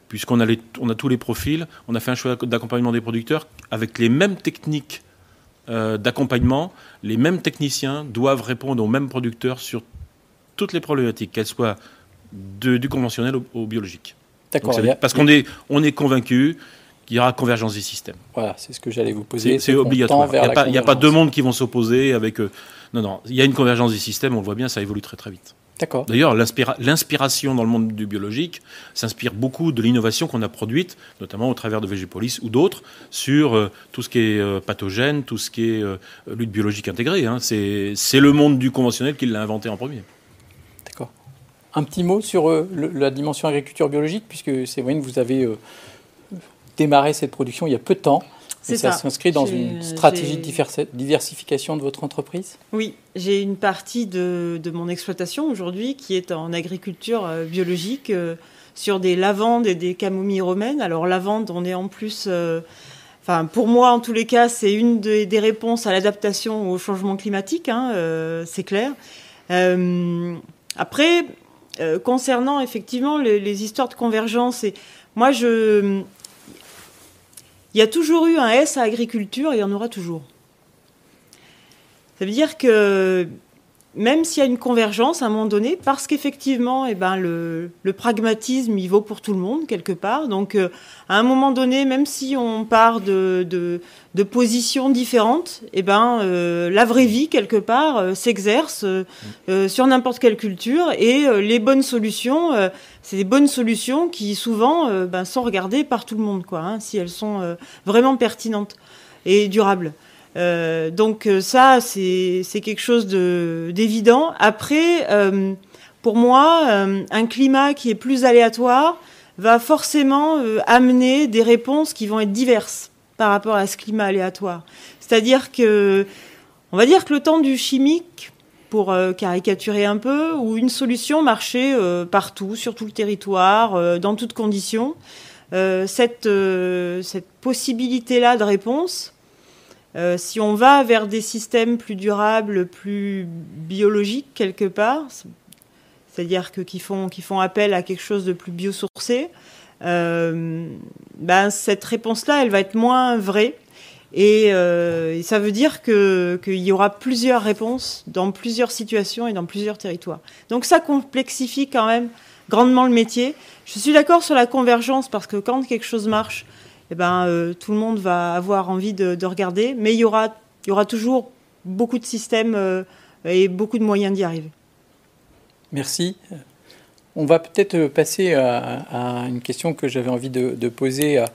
puisqu'on a, on a tous les profils. On a fait un choix d'accompagnement des producteurs avec les mêmes techniques d'accompagnement. Les mêmes techniciens doivent répondre aux mêmes producteurs sur toutes les problématiques, qu'elles soient du conventionnel au, biologique. D'accord. Parce qu'on est, on est convaincu qu'il y aura convergence des systèmes. Voilà, c'est ce que j'allais vous poser. C'est obligatoire. Il n'y a, pas deux mondes qui vont s'opposer avec. Euh, non, non. Il y a une convergence des systèmes. On le voit bien, ça évolue très très vite. D'accord. D'ailleurs, l'inspiration dans le monde du biologique s'inspire beaucoup de l'innovation qu'on a produite, notamment au travers de Végépolis ou d'autres, sur euh, tout ce qui est euh, pathogène, tout ce qui est lutte biologique intégrée. Hein. C'est le monde du conventionnel qui l'a inventé en premier. Un petit mot sur la dimension agriculture biologique, puisque c'est vrai que vous avez démarré cette production il y a peu de temps. Et ça, s'inscrit dans une stratégie de diversification de votre entreprise Oui, j'ai une partie de, mon exploitation aujourd'hui qui est en agriculture euh, biologique sur des lavandes et des camomilles romaines. Alors lavande, on est en plus Enfin, pour moi, en tous les cas, c'est une des, réponses à l'adaptation au changement climatique, hein, euh, c'est clair. Euh, après, euh, concernant effectivement les, histoires de convergence, et moi, je, il y a toujours eu un S à agriculture et il y en aura toujours. Ça veut dire que même s'il y a une convergence à un moment donné, parce qu'effectivement, eh ben, le, pragmatisme, il vaut pour tout le monde, quelque part. Donc, euh, à un moment donné, même si on part de, positions différentes, eh ben, euh, la vraie vie, quelque part, euh, s'exerce sur n'importe quelle culture. Et les bonnes solutions, c'est des bonnes solutions qui, souvent, ben, sont regardées par tout le monde, quoi, hein, si elles sont vraiment pertinentes et durables. Euh, donc euh, ça, c'est quelque chose d'évident. Après, euh, pour moi, un climat qui est plus aléatoire va forcément amener des réponses qui vont être diverses par rapport à ce climat aléatoire. C'est-à-dire que, on va dire que le temps du chimique, pour caricaturer un peu, où une solution marchait partout, sur tout le territoire, dans toutes conditions, cette, cette possibilité-là de réponse, euh, si on va vers des systèmes plus durables, plus biologiques quelque part, c'est-à-dire que qui font, qui font appel à quelque chose de plus biosourcé, euh, ben cette réponse-là, elle va être moins vraie. Et, euh, ça veut dire qu'il y aura plusieurs réponses dans plusieurs situations et dans plusieurs territoires. Donc ça complexifie quand même grandement le métier. Je suis d'accord sur la convergence parce que quand quelque chose marche, eh ben, euh, tout le monde va avoir envie de, regarder. Mais il y, aura, y aura toujours beaucoup de systèmes euh, et beaucoup de moyens d'y arriver. Merci. On va peut-être passer à, une question que j'avais envie de, poser à,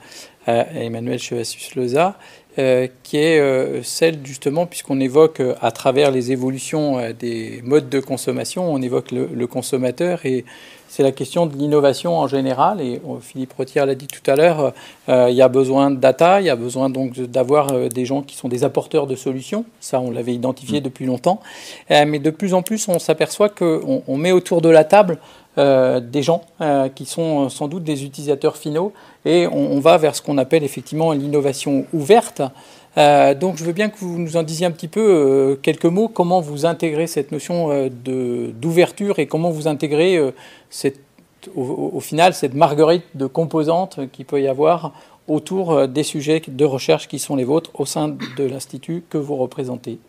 Emmanuel Chevassus-Loza, euh, qui est celle justement, puisqu'on évoque à travers les évolutions des modes de consommation, on évoque le, le consommateur et c'est la question de l'innovation en général. Et oh, Philippe Rottière l'a dit tout à l'heure, euh, il y a besoin de data, il y a besoin donc d'avoir euh, des gens qui sont des apporteurs de solutions. Ça, on l'avait identifié mm. depuis longtemps. Euh, mais de plus en plus, on s'aperçoit qu'on on met autour de la table des gens qui sont sans doute des utilisateurs finaux et on, on va vers ce qu'on appelle effectivement l'innovation ouverte. Euh, donc je veux bien que vous nous en disiez un petit peu euh, quelques mots, comment vous intégrez cette notion euh, d'ouverture et comment vous intégrez cette, au, final cette marguerite de composantes qu'il peut y avoir autour des sujets de recherche qui sont les vôtres au sein de l'Institut que vous représentez?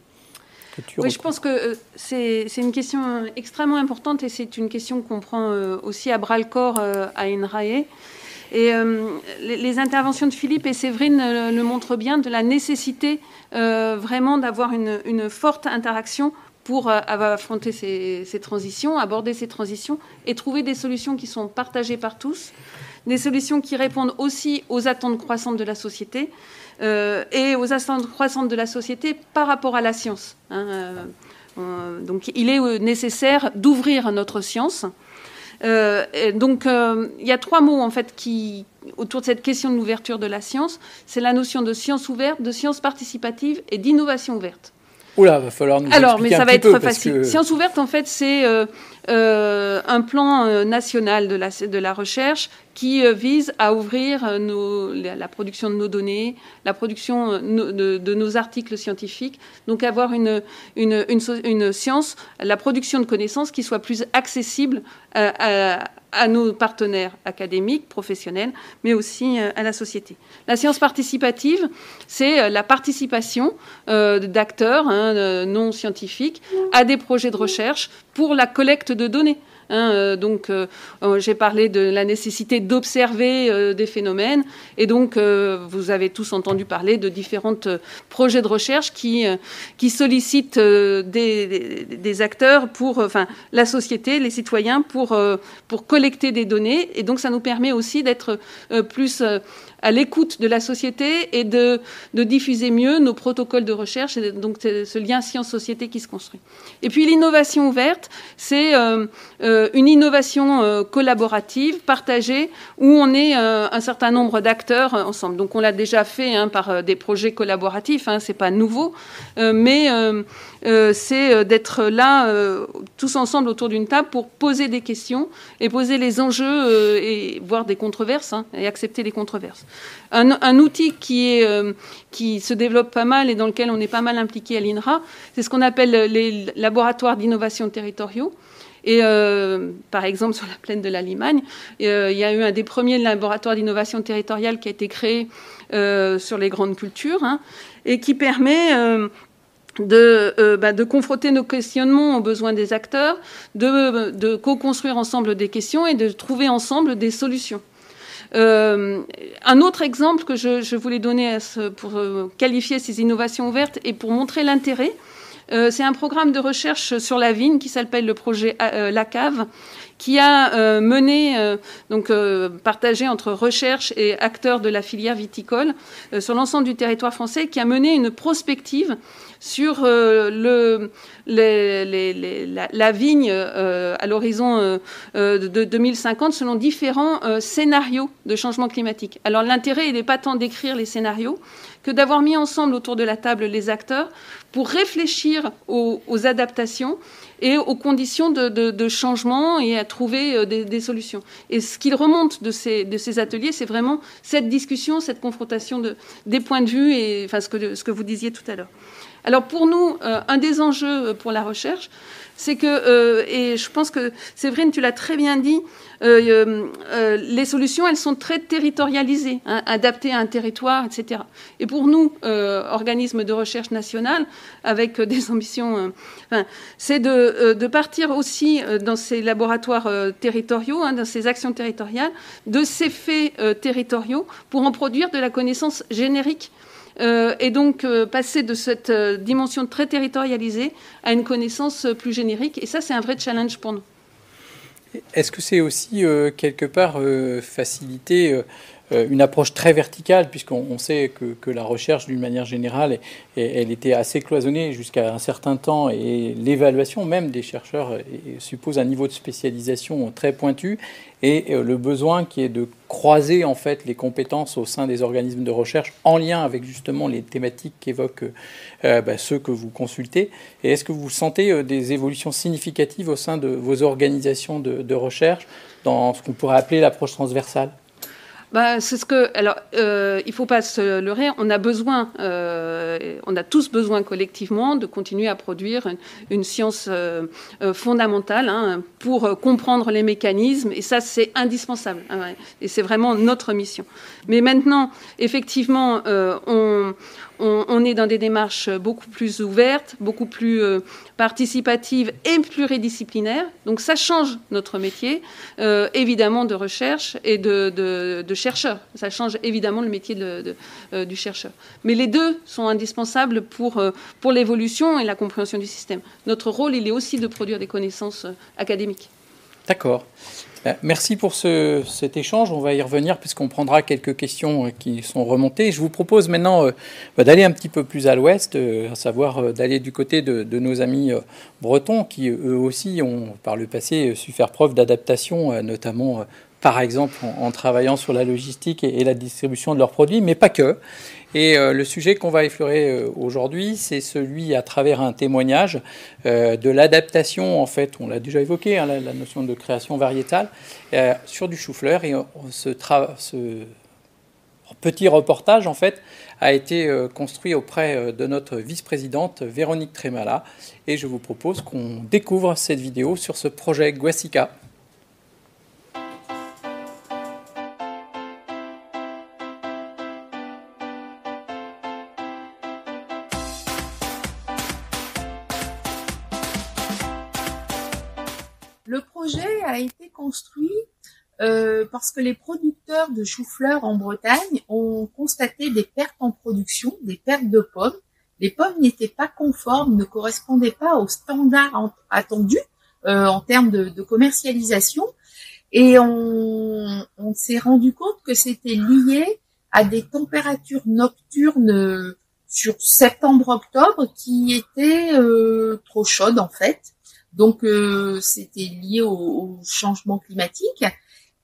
oui, je pense que c'est une question extrêmement importante et c'est une question qu'on prend aussi à bras le corps à INRAE. Et euh, les, interventions de Philippe et Séverine euh, le montrent bien de la nécessité euh, vraiment d'avoir une, forte interaction pour affronter ces, transitions, aborder ces transitions et trouver des solutions qui sont partagées par tous, des solutions qui répondent aussi aux attentes croissantes de la société et aux attentes croissantes de la société par rapport à la science. Hein, donc il est nécessaire d'ouvrir notre science euh, donc, euh, il y a trois mots en fait qui autour de cette question de l'ouverture de la science. C'est la notion de science ouverte, de science participative et d'innovation ouverte. Oula, va falloir nous Alors, mais ça va être facile. Science ouverte, en fait, c'est euh, euh, un plan euh, national de la, de la recherche qui vise à ouvrir nos, la, production de nos données, la production de, de, nos articles scientifiques, donc avoir une, une, une, une, science, la production de connaissances qui soit plus accessible à, à nos partenaires académiques, professionnels, mais aussi à la société. La science participative, c'est la participation d'acteurs hein, non scientifiques à des projets de recherche pour la collecte de données. Hein, euh, donc, euh, euh, j'ai parlé de la nécessité d'observer des phénomènes, et donc vous avez tous entendu parler de différents projets de recherche qui, qui sollicitent des, des, acteurs pour, enfin, la société, les citoyens, pour, pour collecter des données, et donc ça nous permet aussi d'être plus à l'écoute de la société et de, diffuser mieux nos protocoles de recherche, et donc ce lien science-société qui se construit. Et puis l'innovation ouverte, c'est euh, euh, une innovation euh, collaborative, partagée, où on est un certain nombre d'acteurs ensemble. Donc on l'a déjà fait hein, par des projets collaboratifs, hein, c'est pas nouveau, mais c'est d'être là tous ensemble autour d'une table pour poser des questions et poser les enjeux et voir des controverses hein, et accepter les controverses. Un, outil qui, euh, se développe pas mal et dans lequel on est pas mal impliqué à l'INRA, c'est ce qu'on appelle les laboratoires d'innovation territoriaux. Et euh, par exemple, sur la plaine de la Limagne, euh, il y a eu un des premiers laboratoires d'innovation territoriale qui a été créé sur les grandes cultures hein, et qui permet de, bah, de, confronter nos questionnements aux besoins des acteurs, de, de co-construire ensemble des questions et de trouver ensemble des solutions. Euh, un autre exemple que je, voulais donner pour euh, qualifier ces innovations ouvertes et pour montrer l'intérêt, euh, c'est un programme de recherche sur la vigne qui s'appelle le projet La Cave, qui a mené, donc partagé entre recherche et acteurs de la filière viticole sur l'ensemble du territoire français, qui a mené une prospective sur la, vigne euh, à l'horizon euh, euh, de 2050 selon différents scénarios de changement climatique. Alors l'intérêt, il n'est pas tant d'écrire les scénarios que d'avoir mis ensemble autour de la table les acteurs pour réfléchir aux, adaptations et aux conditions de, changement et à trouver des, solutions. Et ce qu'il remonte de ces, ateliers, c'est vraiment cette discussion, cette confrontation de, des points de vue et ce, que, vous disiez tout à l'heure. Alors pour nous, euh, un des enjeux pour la recherche, c'est que, euh, et je pense que Séverine, tu l'as très bien dit, euh, les solutions, elles sont très territorialisées, hein, adaptées à un territoire, etc. Et pour nous, organismes de recherche nationale, avec des ambitions, c'est de, partir aussi dans ces laboratoires territoriaux, hein, dans ces actions territoriales, de ces faits territoriaux pour en produire de la connaissance générique euh, et donc euh, passer de cette euh, dimension très territorialisée à une connaissance plus générique. Et ça, c'est un vrai challenge pour nous. Est-ce que c'est aussi quelque part faciliter une approche très verticale, puisqu'on sait que, la recherche, d'une manière générale, elle était assez cloisonnée jusqu'à un certain temps, et l'évaluation même des chercheurs suppose un niveau de spécialisation très pointu et euh, le besoin qui est de croiser en fait les compétences au sein des organismes de recherche en lien avec justement les thématiques qu'évoquent euh, bah, ceux que vous consultez. Et est-ce que vous sentez euh, des évolutions significatives au sein de vos organisations de recherche dans ce qu'on pourrait appeler l'approche transversale? Bah, c'est ce que. Alors, euh, il faut pas se leurrer. On a besoin, euh, on a tous besoin collectivement de continuer à produire une, science euh, euh, fondamentale hein, pour comprendre les mécanismes. Et ça, c'est indispensable. Hein, et c'est vraiment notre mission. Mais maintenant, effectivement, on on, est dans des démarches beaucoup plus ouvertes, beaucoup plus euh, participatives et pluridisciplinaires. Donc ça change notre métier, euh, évidemment, de recherche et de, chercheur. Ça change évidemment le métier euh, du chercheur. Mais les deux sont indispensables pour, pour l'évolution et la compréhension du système. Notre rôle, il est aussi de produire des connaissances académiques. D'accord. Euh, merci pour cet échange. On va y revenir puisqu'on prendra quelques questions euh, qui sont remontées. Je vous propose maintenant euh, bah, d'aller un petit peu plus à l'ouest, à savoir d'aller du côté de, nos amis bretons qui eux aussi ont par le passé su faire preuve d'adaptation, notamment par exemple en, travaillant sur la logistique et, la distribution de leurs produits, mais pas que. Et euh, le sujet qu'on va effleurer euh, aujourd'hui, c'est celui à travers un témoignage euh, de l'adaptation, en fait, on l'a déjà évoqué, hein, la, notion de création variétale, sur du chou-fleur. Et ce, ce, petit reportage, en fait, a été construit auprès de notre vice-présidente Véronique Tremala. Et je vous propose qu'on découvre cette vidéo sur ce projet Guasica. A été construit euh, parce que les producteurs de choux-fleurs en Bretagne ont constaté des pertes en production, des pertes de pommes. Les pommes n'étaient pas conformes, ne correspondaient pas aux standards attendus euh, en termes de, commercialisation. Et on, s'est rendu compte que c'était lié à des températures nocturnes sur septembre-octobre qui étaient trop chaudes en fait. Donc c'était lié au, changement climatique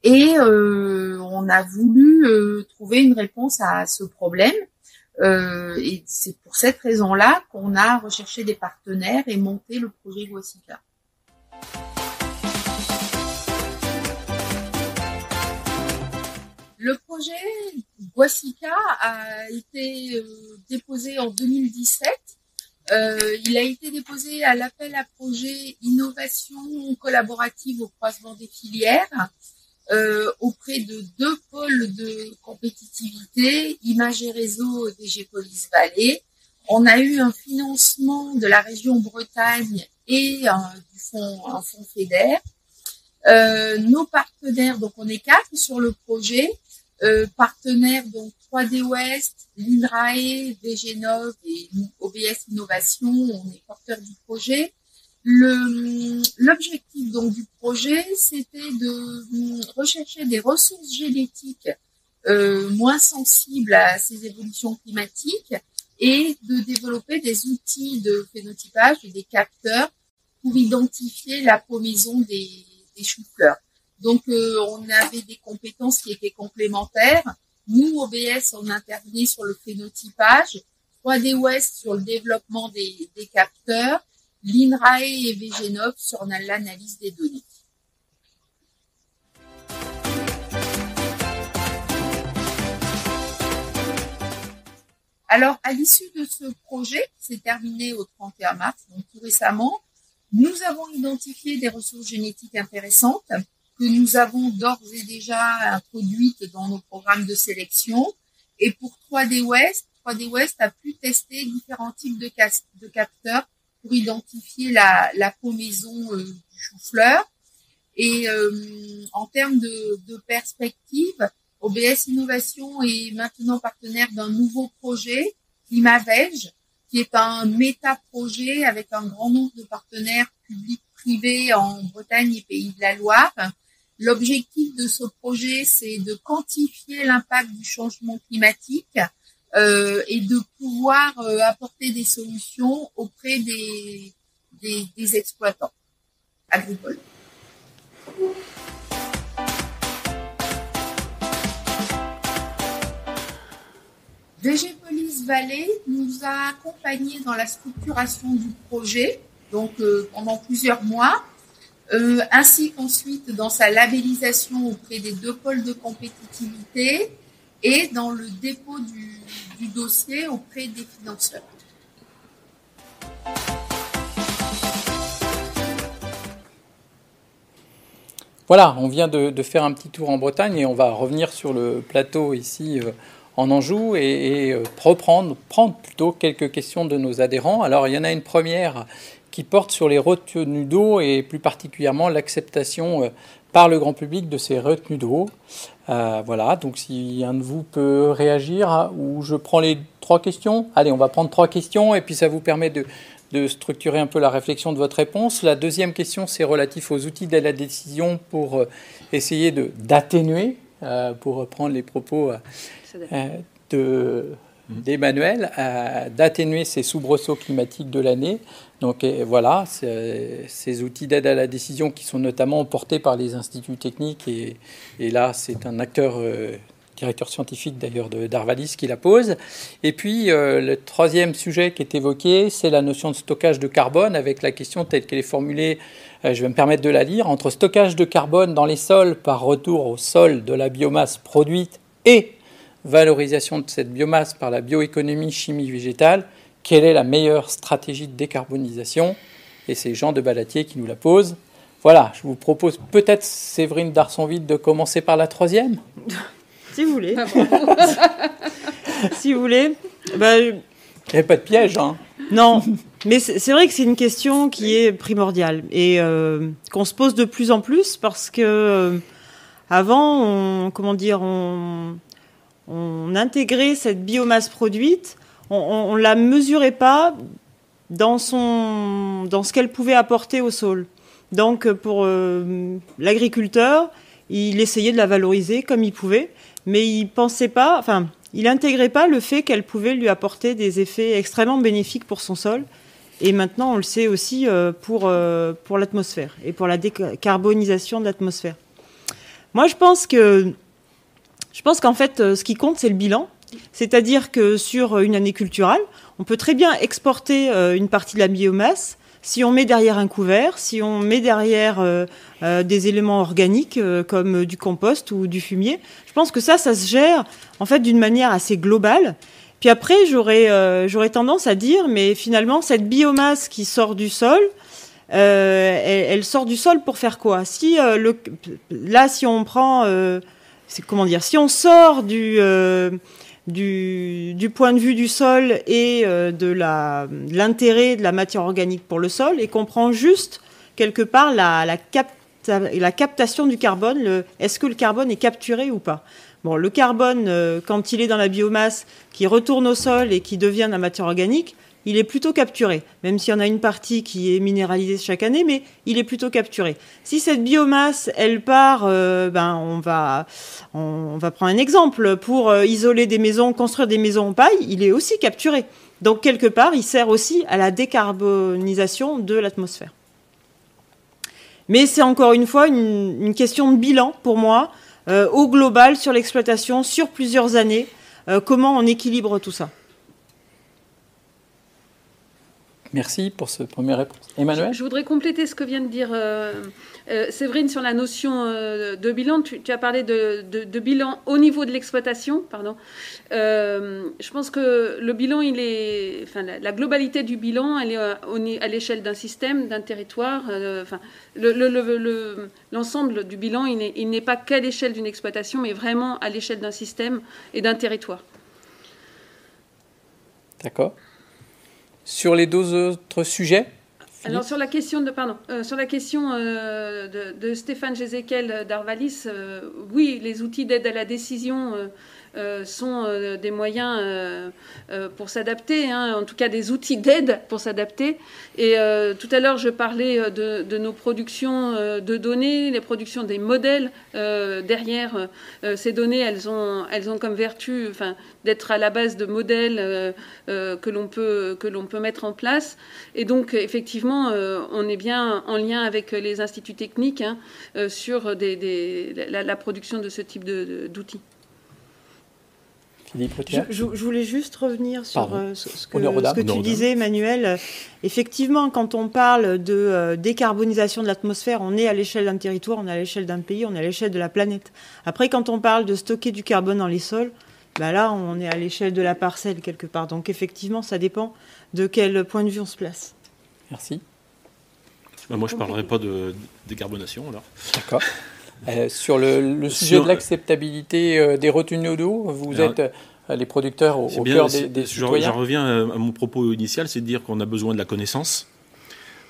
et on a voulu trouver une réponse à ce problème. et c'est pour cette raison-là qu'on a recherché des partenaires et monté le projet Guasica. Le projet Guasica a été euh, déposé en 2017. Euh, il a été déposé à l'appel à projet innovation collaborative au croisement des filières euh, auprès de deux pôles de compétitivité, Image et Réseau DG Police Vallée. On a eu un financement de la région Bretagne et un, du fonds, un fonds FEDER. Euh, nos partenaires, donc on est quatre sur le projet, euh, partenaires donc 3D West, l'INRAE, DGNOV et OBS Innovation, on est porteurs du projet. L'objectif donc du projet, c'était de rechercher des ressources génétiques euh, moins sensibles à ces évolutions climatiques et de développer des outils de phénotypage et des capteurs pour identifier la pomaison des, des choux-fleurs. Donc, euh, on avait des compétences qui étaient complémentaires. Nous, OBS, on intervenait sur le phénotypage, 3D West sur le développement des, capteurs, l'INRAE et VGNOV sur l'analyse des données. Alors, à l'issue de ce projet, c'est terminé au 31 mars, donc tout récemment, nous avons identifié des ressources génétiques intéressantes que nous avons d'ores et déjà introduites dans nos programmes de sélection. Et pour 3D West, 3D West a pu tester différents types de, capteurs pour identifier la, la euh, du chou-fleur. Et euh, en termes de, de perspective, OBS Innovation est maintenant partenaire d'un nouveau projet, Climavège, qui est un méta-projet avec un grand nombre de partenaires publics privés en Bretagne et Pays de la Loire. L'objectif de ce projet, c'est de quantifier l'impact du changement climatique euh, et de pouvoir euh, apporter des solutions auprès des, des, des exploitants agricoles. Police Vallée nous a accompagnés dans la structuration du projet, donc euh, pendant plusieurs mois, euh, ainsi qu'ensuite dans sa labellisation auprès des deux pôles de compétitivité et dans le dépôt du, dossier auprès des financeurs. Voilà, on vient de, faire un petit tour en Bretagne et on va revenir sur le plateau ici euh, en Anjou et, et, reprendre, prendre plutôt quelques questions de nos adhérents. Alors il y en a une première qui porte sur les retenues d'eau et plus particulièrement l'acceptation euh, par le grand public de ces retenues d'eau. Euh, voilà, donc si un de vous peut réagir, hein, ou je prends les trois questions. Allez, on va prendre trois questions et puis ça vous permet de, de structurer un peu la réflexion de votre réponse. La deuxième question, c'est relatif aux outils de la décision pour euh, essayer d'atténuer, euh, pour reprendre les propos euh, de d'Emmanuel, d'atténuer ces soubresauts climatiques de l'année. Donc voilà, ces outils d'aide à la décision qui sont notamment portés par les instituts techniques, et, là c'est un acteur, euh, directeur scientifique d'ailleurs d'Arvalis qui la pose. Et puis euh, le troisième sujet qui est évoqué, c'est la notion de stockage de carbone, avec la question telle qu'elle est formulée, euh, je vais me permettre de la lire, entre stockage de carbone dans les sols par retour au sol de la biomasse produite et valorisation de cette biomasse par la bioéconomie chimie végétale, quelle est la meilleure stratégie de décarbonisation? Et c'est Jean de Balatier qui nous la pose. Voilà, je vous propose peut-être, Séverine Darsonville, de commencer par la troisième Si vous voulez. si vous voulez. Bah, Il n'y a pas de piège, hein Non, mais c'est vrai que c'est une question qui est primordiale et euh, qu'on se pose de plus en plus parce que euh, avant, on, comment dire, on, on intégrait cette biomasse produite on ne la mesurait pas dans, son, dans ce qu'elle pouvait apporter au sol. Donc pour euh, l'agriculteur, il essayait de la valoriser comme il pouvait, mais il pensait pas, enfin, il n'intégrait pas le fait qu'elle pouvait lui apporter des effets extrêmement bénéfiques pour son sol. Et maintenant, on le sait aussi euh, pour, euh, pour l'atmosphère et pour la décarbonisation de l'atmosphère. Moi, je pense je pense qu'en fait, euh, ce qui compte, c'est le bilan. C'est-à-dire que sur une année culturelle, on peut très bien exporter une partie de la biomasse si on met derrière un couvert, si on met derrière des éléments organiques comme du compost ou du fumier. Je pense que ça, ça se gère en fait d'une manière assez globale. Puis après, euh, j'aurais tendance à dire, mais finalement, cette biomasse qui sort du sol, euh, elle, sort du sol pour faire quoi? Si euh, le, là, si on prend, comment dire, si on sort du du, point de vue du sol et de l'intérêt de la matière organique pour le sol, et qu'on prend juste quelque part la, la, la captation du carbone, est-ce que le carbone est capturé ou pas? Bon, le carbone, quand il est dans la biomasse, qui retourne au sol et qui devient de la matière organique, il est plutôt capturé, même s'il y en a une partie qui est minéralisée chaque année, mais il est plutôt capturé. Si cette biomasse, elle part, euh, ben on va, prendre un exemple pour euh, isoler des maisons, construire des maisons en paille, il est aussi capturé. Donc quelque part, il sert aussi à la décarbonisation de l'atmosphère. Mais c'est encore une fois une, question de bilan pour moi, euh, au global sur l'exploitation sur plusieurs années. Comment on équilibre tout ça? Merci pour ce premier réponse. Emmanuel je, voudrais compléter ce que vient de dire euh, euh, Séverine sur la notion de bilan. Tu, as parlé de, bilan au niveau de l'exploitation. Pardon. je pense que le bilan, il est, enfin, la, globalité du bilan, elle est à l'échelle d'un système, d'un territoire. enfin, l'ensemble du bilan, il n'est pas qu'à l'échelle d'une exploitation, mais vraiment à l'échelle d'un système et d'un territoire. D'accord. Sur les deux autres sujets alors sur la question de pardon euh, sur la question euh, de, Stéphane Jézéquel d'Arvalis, euh, oui les outils d'aide à la décision sont euh, des moyens euh, pour s'adapter, hein, en tout cas des outils d'aide pour s'adapter. Et tout à l'heure, je parlais de, nos productions de données, les productions des modèles. derrière ces données, elles ont, elles ont comme vertu d'être à la base de modèles que l'on peut, peut mettre en place. Et donc, effectivement, on est bien en lien avec les instituts techniques hein, sur la, production de ce type d'outils. Je, voulais juste revenir sur euh, ce que, tu disais, Emmanuel. Effectivement, quand on parle de euh, décarbonisation de l'atmosphère, on est à l'échelle d'un territoire, on est à l'échelle d'un pays, on est à l'échelle de la planète. Après, quand on parle de stocker du carbone dans les sols, bah là, on est à l'échelle de la parcelle quelque part. Donc, effectivement, ça dépend de quel point de vue on se place. Merci. Bah, moi, je ne parlerai pas de décarbonation, alors. D'accord. Euh, sur le, sujet de l'acceptabilité euh, des retenues d'eau, vous êtes euh, les producteurs au, cœur des, des citoyens. J'en reviens à mon propos initial, c'est de dire qu'on a besoin de la connaissance.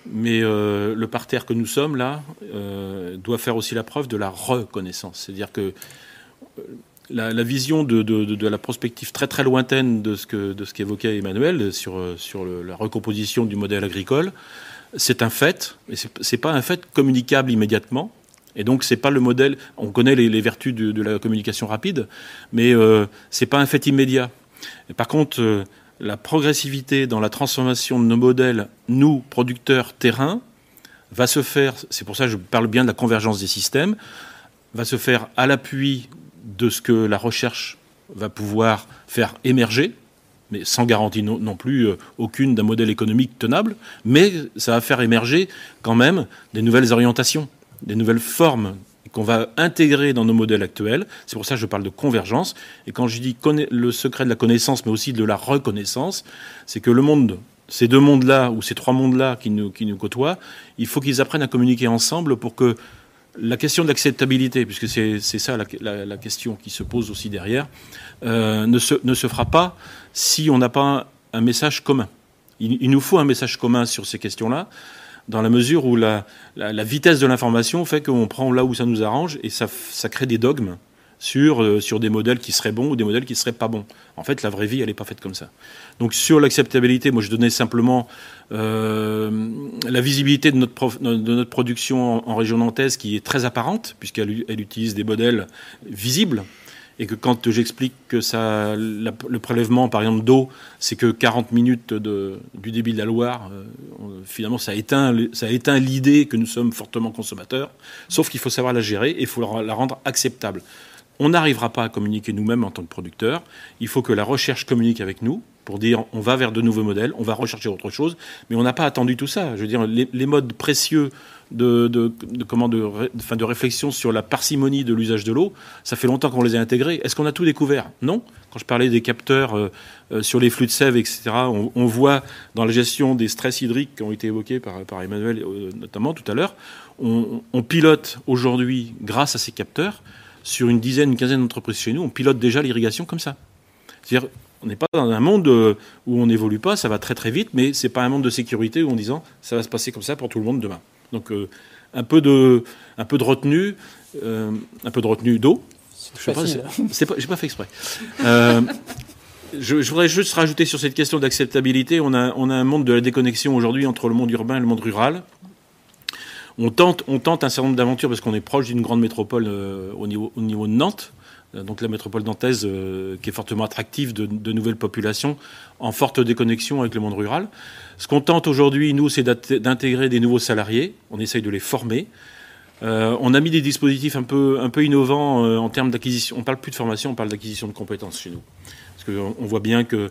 Mais le parterre que nous sommes là doit faire aussi la preuve de la reconnaissance. C'est-à-dire que la, vision de, la prospective très très lointaine de ce que de ce qu'évoquait Emmanuel sur sur la recomposition du modèle agricole, c'est un fait. Et c'est pas un fait communicable immédiatement. Et donc, c'est pas le modèle. On connaît les, vertus de, la communication rapide, mais euh, c'est pas un fait immédiat. par contre, euh, la progressivité dans la transformation de nos modèles, nous, producteurs terrain, va se faire, c'est pour ça que je parle bien de la convergence des systèmes, va se faire à l'appui de ce que la recherche va pouvoir faire émerger, mais sans garantie non, plus euh, aucune d'un modèle économique tenable, mais ça va faire émerger quand même des nouvelles orientations des nouvelles formes qu'on va intégrer dans nos modèles actuels. C'est pour ça que je parle de convergence. Et quand je dis le secret de la connaissance, mais aussi de la reconnaissance, c'est que le monde, ces deux mondes-là, ou ces trois mondes-là qui nous, qui nous côtoient, il faut qu'ils apprennent à communiquer ensemble pour que la question de l'acceptabilité, puisque c'est ça la, question qui se pose aussi derrière, euh, ne, se, ne se fera pas si on n'a pas un message commun. il, nous faut un message commun sur ces questions-là dans la mesure où la, vitesse de l'information fait qu'on prend là où ça nous arrange et ça, crée des dogmes sur, euh, sur des modèles qui seraient bons ou des modèles qui seraient pas bons. En fait, la vraie vie, elle n'est pas faite comme ça. Donc sur l'acceptabilité, moi je donnais simplement euh, la visibilité de notre, production en, région nantaise qui est très apparente, puisqu'elle elle utilise des modèles visibles. Et que quand j'explique que ça, le prélèvement, par exemple, d'eau, c'est que 40 minutes de, du débit de la Loire, euh, finalement, ça éteint, ça éteint l'idée que nous sommes fortement consommateurs. Sauf qu'il faut savoir la gérer et il faut la rendre acceptable. On n'arrivera pas à communiquer nous-mêmes en tant que producteurs. Il faut que la recherche communique avec nous pour dire on va vers de nouveaux modèles, on va rechercher autre chose, mais on n'a pas attendu tout ça. Je veux dire, les modes précieux de, de, de, comment de, de réflexion sur la parcimonie de l'usage de l'eau. Ça fait longtemps qu'on les a intégrés. Est-ce qu'on a tout découvert? Non. Quand je parlais des capteurs euh, euh, sur les flux de sève, etc., on, voit dans la gestion des stress hydriques qui ont été évoqués par, Emmanuel euh, notamment tout à l'heure, on, pilote aujourd'hui, grâce à ces capteurs, sur une dizaine, une quinzaine d'entreprises chez nous, on pilote déjà l'irrigation comme ça. C'est-à-dire, on n'est pas dans un monde où on n'évolue pas, ça va très très vite, mais c'est pas un monde de sécurité où on disant ça va se passer comme ça pour tout le monde demain. Donc euh, un, peu de, un peu de retenue, euh, un peu de retenue d'eau. Je n'ai pas, pas, fait exprès. Euh, je, voudrais juste rajouter sur cette question d'acceptabilité, on a, on a un monde de la déconnexion aujourd'hui entre le monde urbain et le monde rural. On tente, on tente un certain nombre d'aventures parce qu'on est proche d'une grande métropole au, niveau, au niveau de Nantes. Euh, donc la métropole nantaise euh, qui est fortement attractive de, nouvelles populations en forte déconnexion avec le monde rural. Ce qu'on tente aujourd'hui, nous, c'est d'intégrer des nouveaux salariés. On essaye de les former. Euh, on a mis des dispositifs un peu, innovants en termes d'acquisition. On parle plus de formation, on parle d'acquisition de compétences chez nous. Parce qu'on voit bien que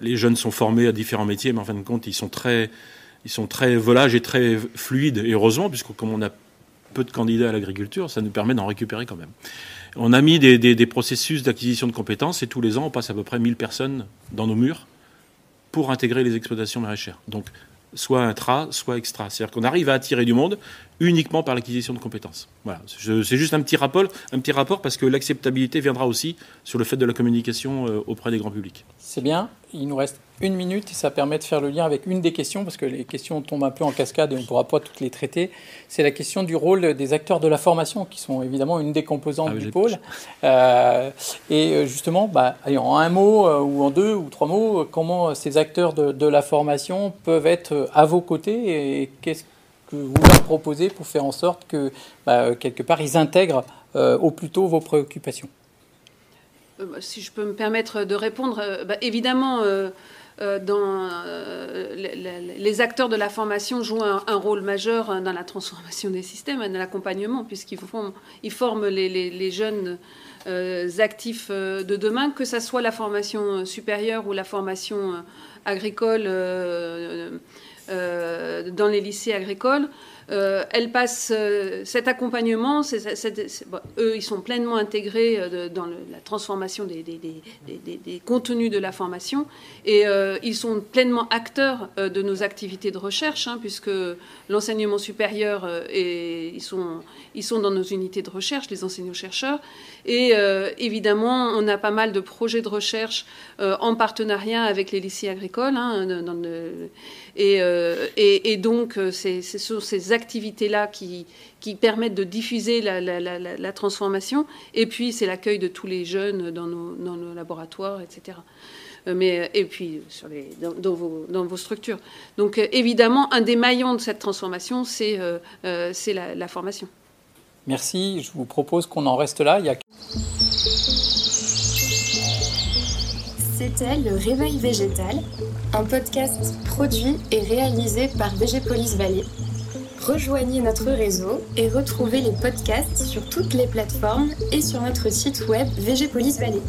les jeunes sont formés à différents métiers, mais en fin de compte, ils sont très, ils sont très volages et très fluides. Et heureusement, puisque comme on a peu de candidats à l'agriculture, ça nous permet d'en récupérer quand même. On a mis des, processus d'acquisition de compétences et tous les ans, on passe à peu près 1000 personnes dans nos murs pour intégrer les exploitations maraîchères. Donc, soit intra, soit extra. C'est-à-dire qu'on arrive à attirer du monde uniquement par l'acquisition de compétences. Voilà, c'est juste un petit rapport, un petit rapport parce que l'acceptabilité viendra aussi sur le fait de la communication euh, auprès des grands publics. C'est bien. Il nous reste une minute et ça permet de faire le lien avec une des questions parce que les questions tombent un peu en cascade et on ne pourra pas toutes les traiter. C'est la question du rôle des acteurs de la formation qui sont évidemment une des composantes ah, du pôle. Euh, et euh, justement, bah, en un mot ou en deux ou trois mots, comment ces acteurs de, de la formation peuvent être à vos côtés et qu'est-ce que vous leur proposez pour faire en sorte que, bah, quelque part, ils intègrent euh, au plus tôt vos préoccupations. Euh, bah, Si je peux me permettre de répondre, euh, bah, évidemment, dans, les, acteurs de la formation jouent un, rôle majeur dans la transformation des systèmes et dans l'accompagnement, puisqu'ils ils forment les, les jeunes actifs de demain, que ce soit la formation supérieure ou la formation agricole euh, dans les lycées agricoles. Euh, elle passe euh, cet accompagnement, eux, ils sont pleinement intégrés dans la transformation des, contenus de la formation et ils sont pleinement acteurs de nos activités de recherche, hein, puisque l'enseignement supérieur, et, ils, sont, ils sont dans nos unités de recherche, les enseignants-chercheurs. Et évidemment, on a pas mal de projets de recherche en partenariat avec les lycées agricoles. Hein, euh, et, donc, euh, c'est sur ces activités-là qui, qui, permettent de diffuser la, la, la, transformation. Et puis, c'est l'accueil de tous les jeunes dans nos, dans nos, laboratoires, etc. Euh, mais, et puis, sur les, dans, vos, dans, vos, structures. Donc, évidemment, un des maillons de cette transformation, c'est euh, la, formation. Merci. Je vous propose qu'on en reste là. Il y a... C'était Le Réveil Végétal, un podcast produit et réalisé par Végépolis Valley. Rejoignez notre réseau et retrouvez les podcasts sur toutes les plateformes et sur notre site web Végépolis Valley.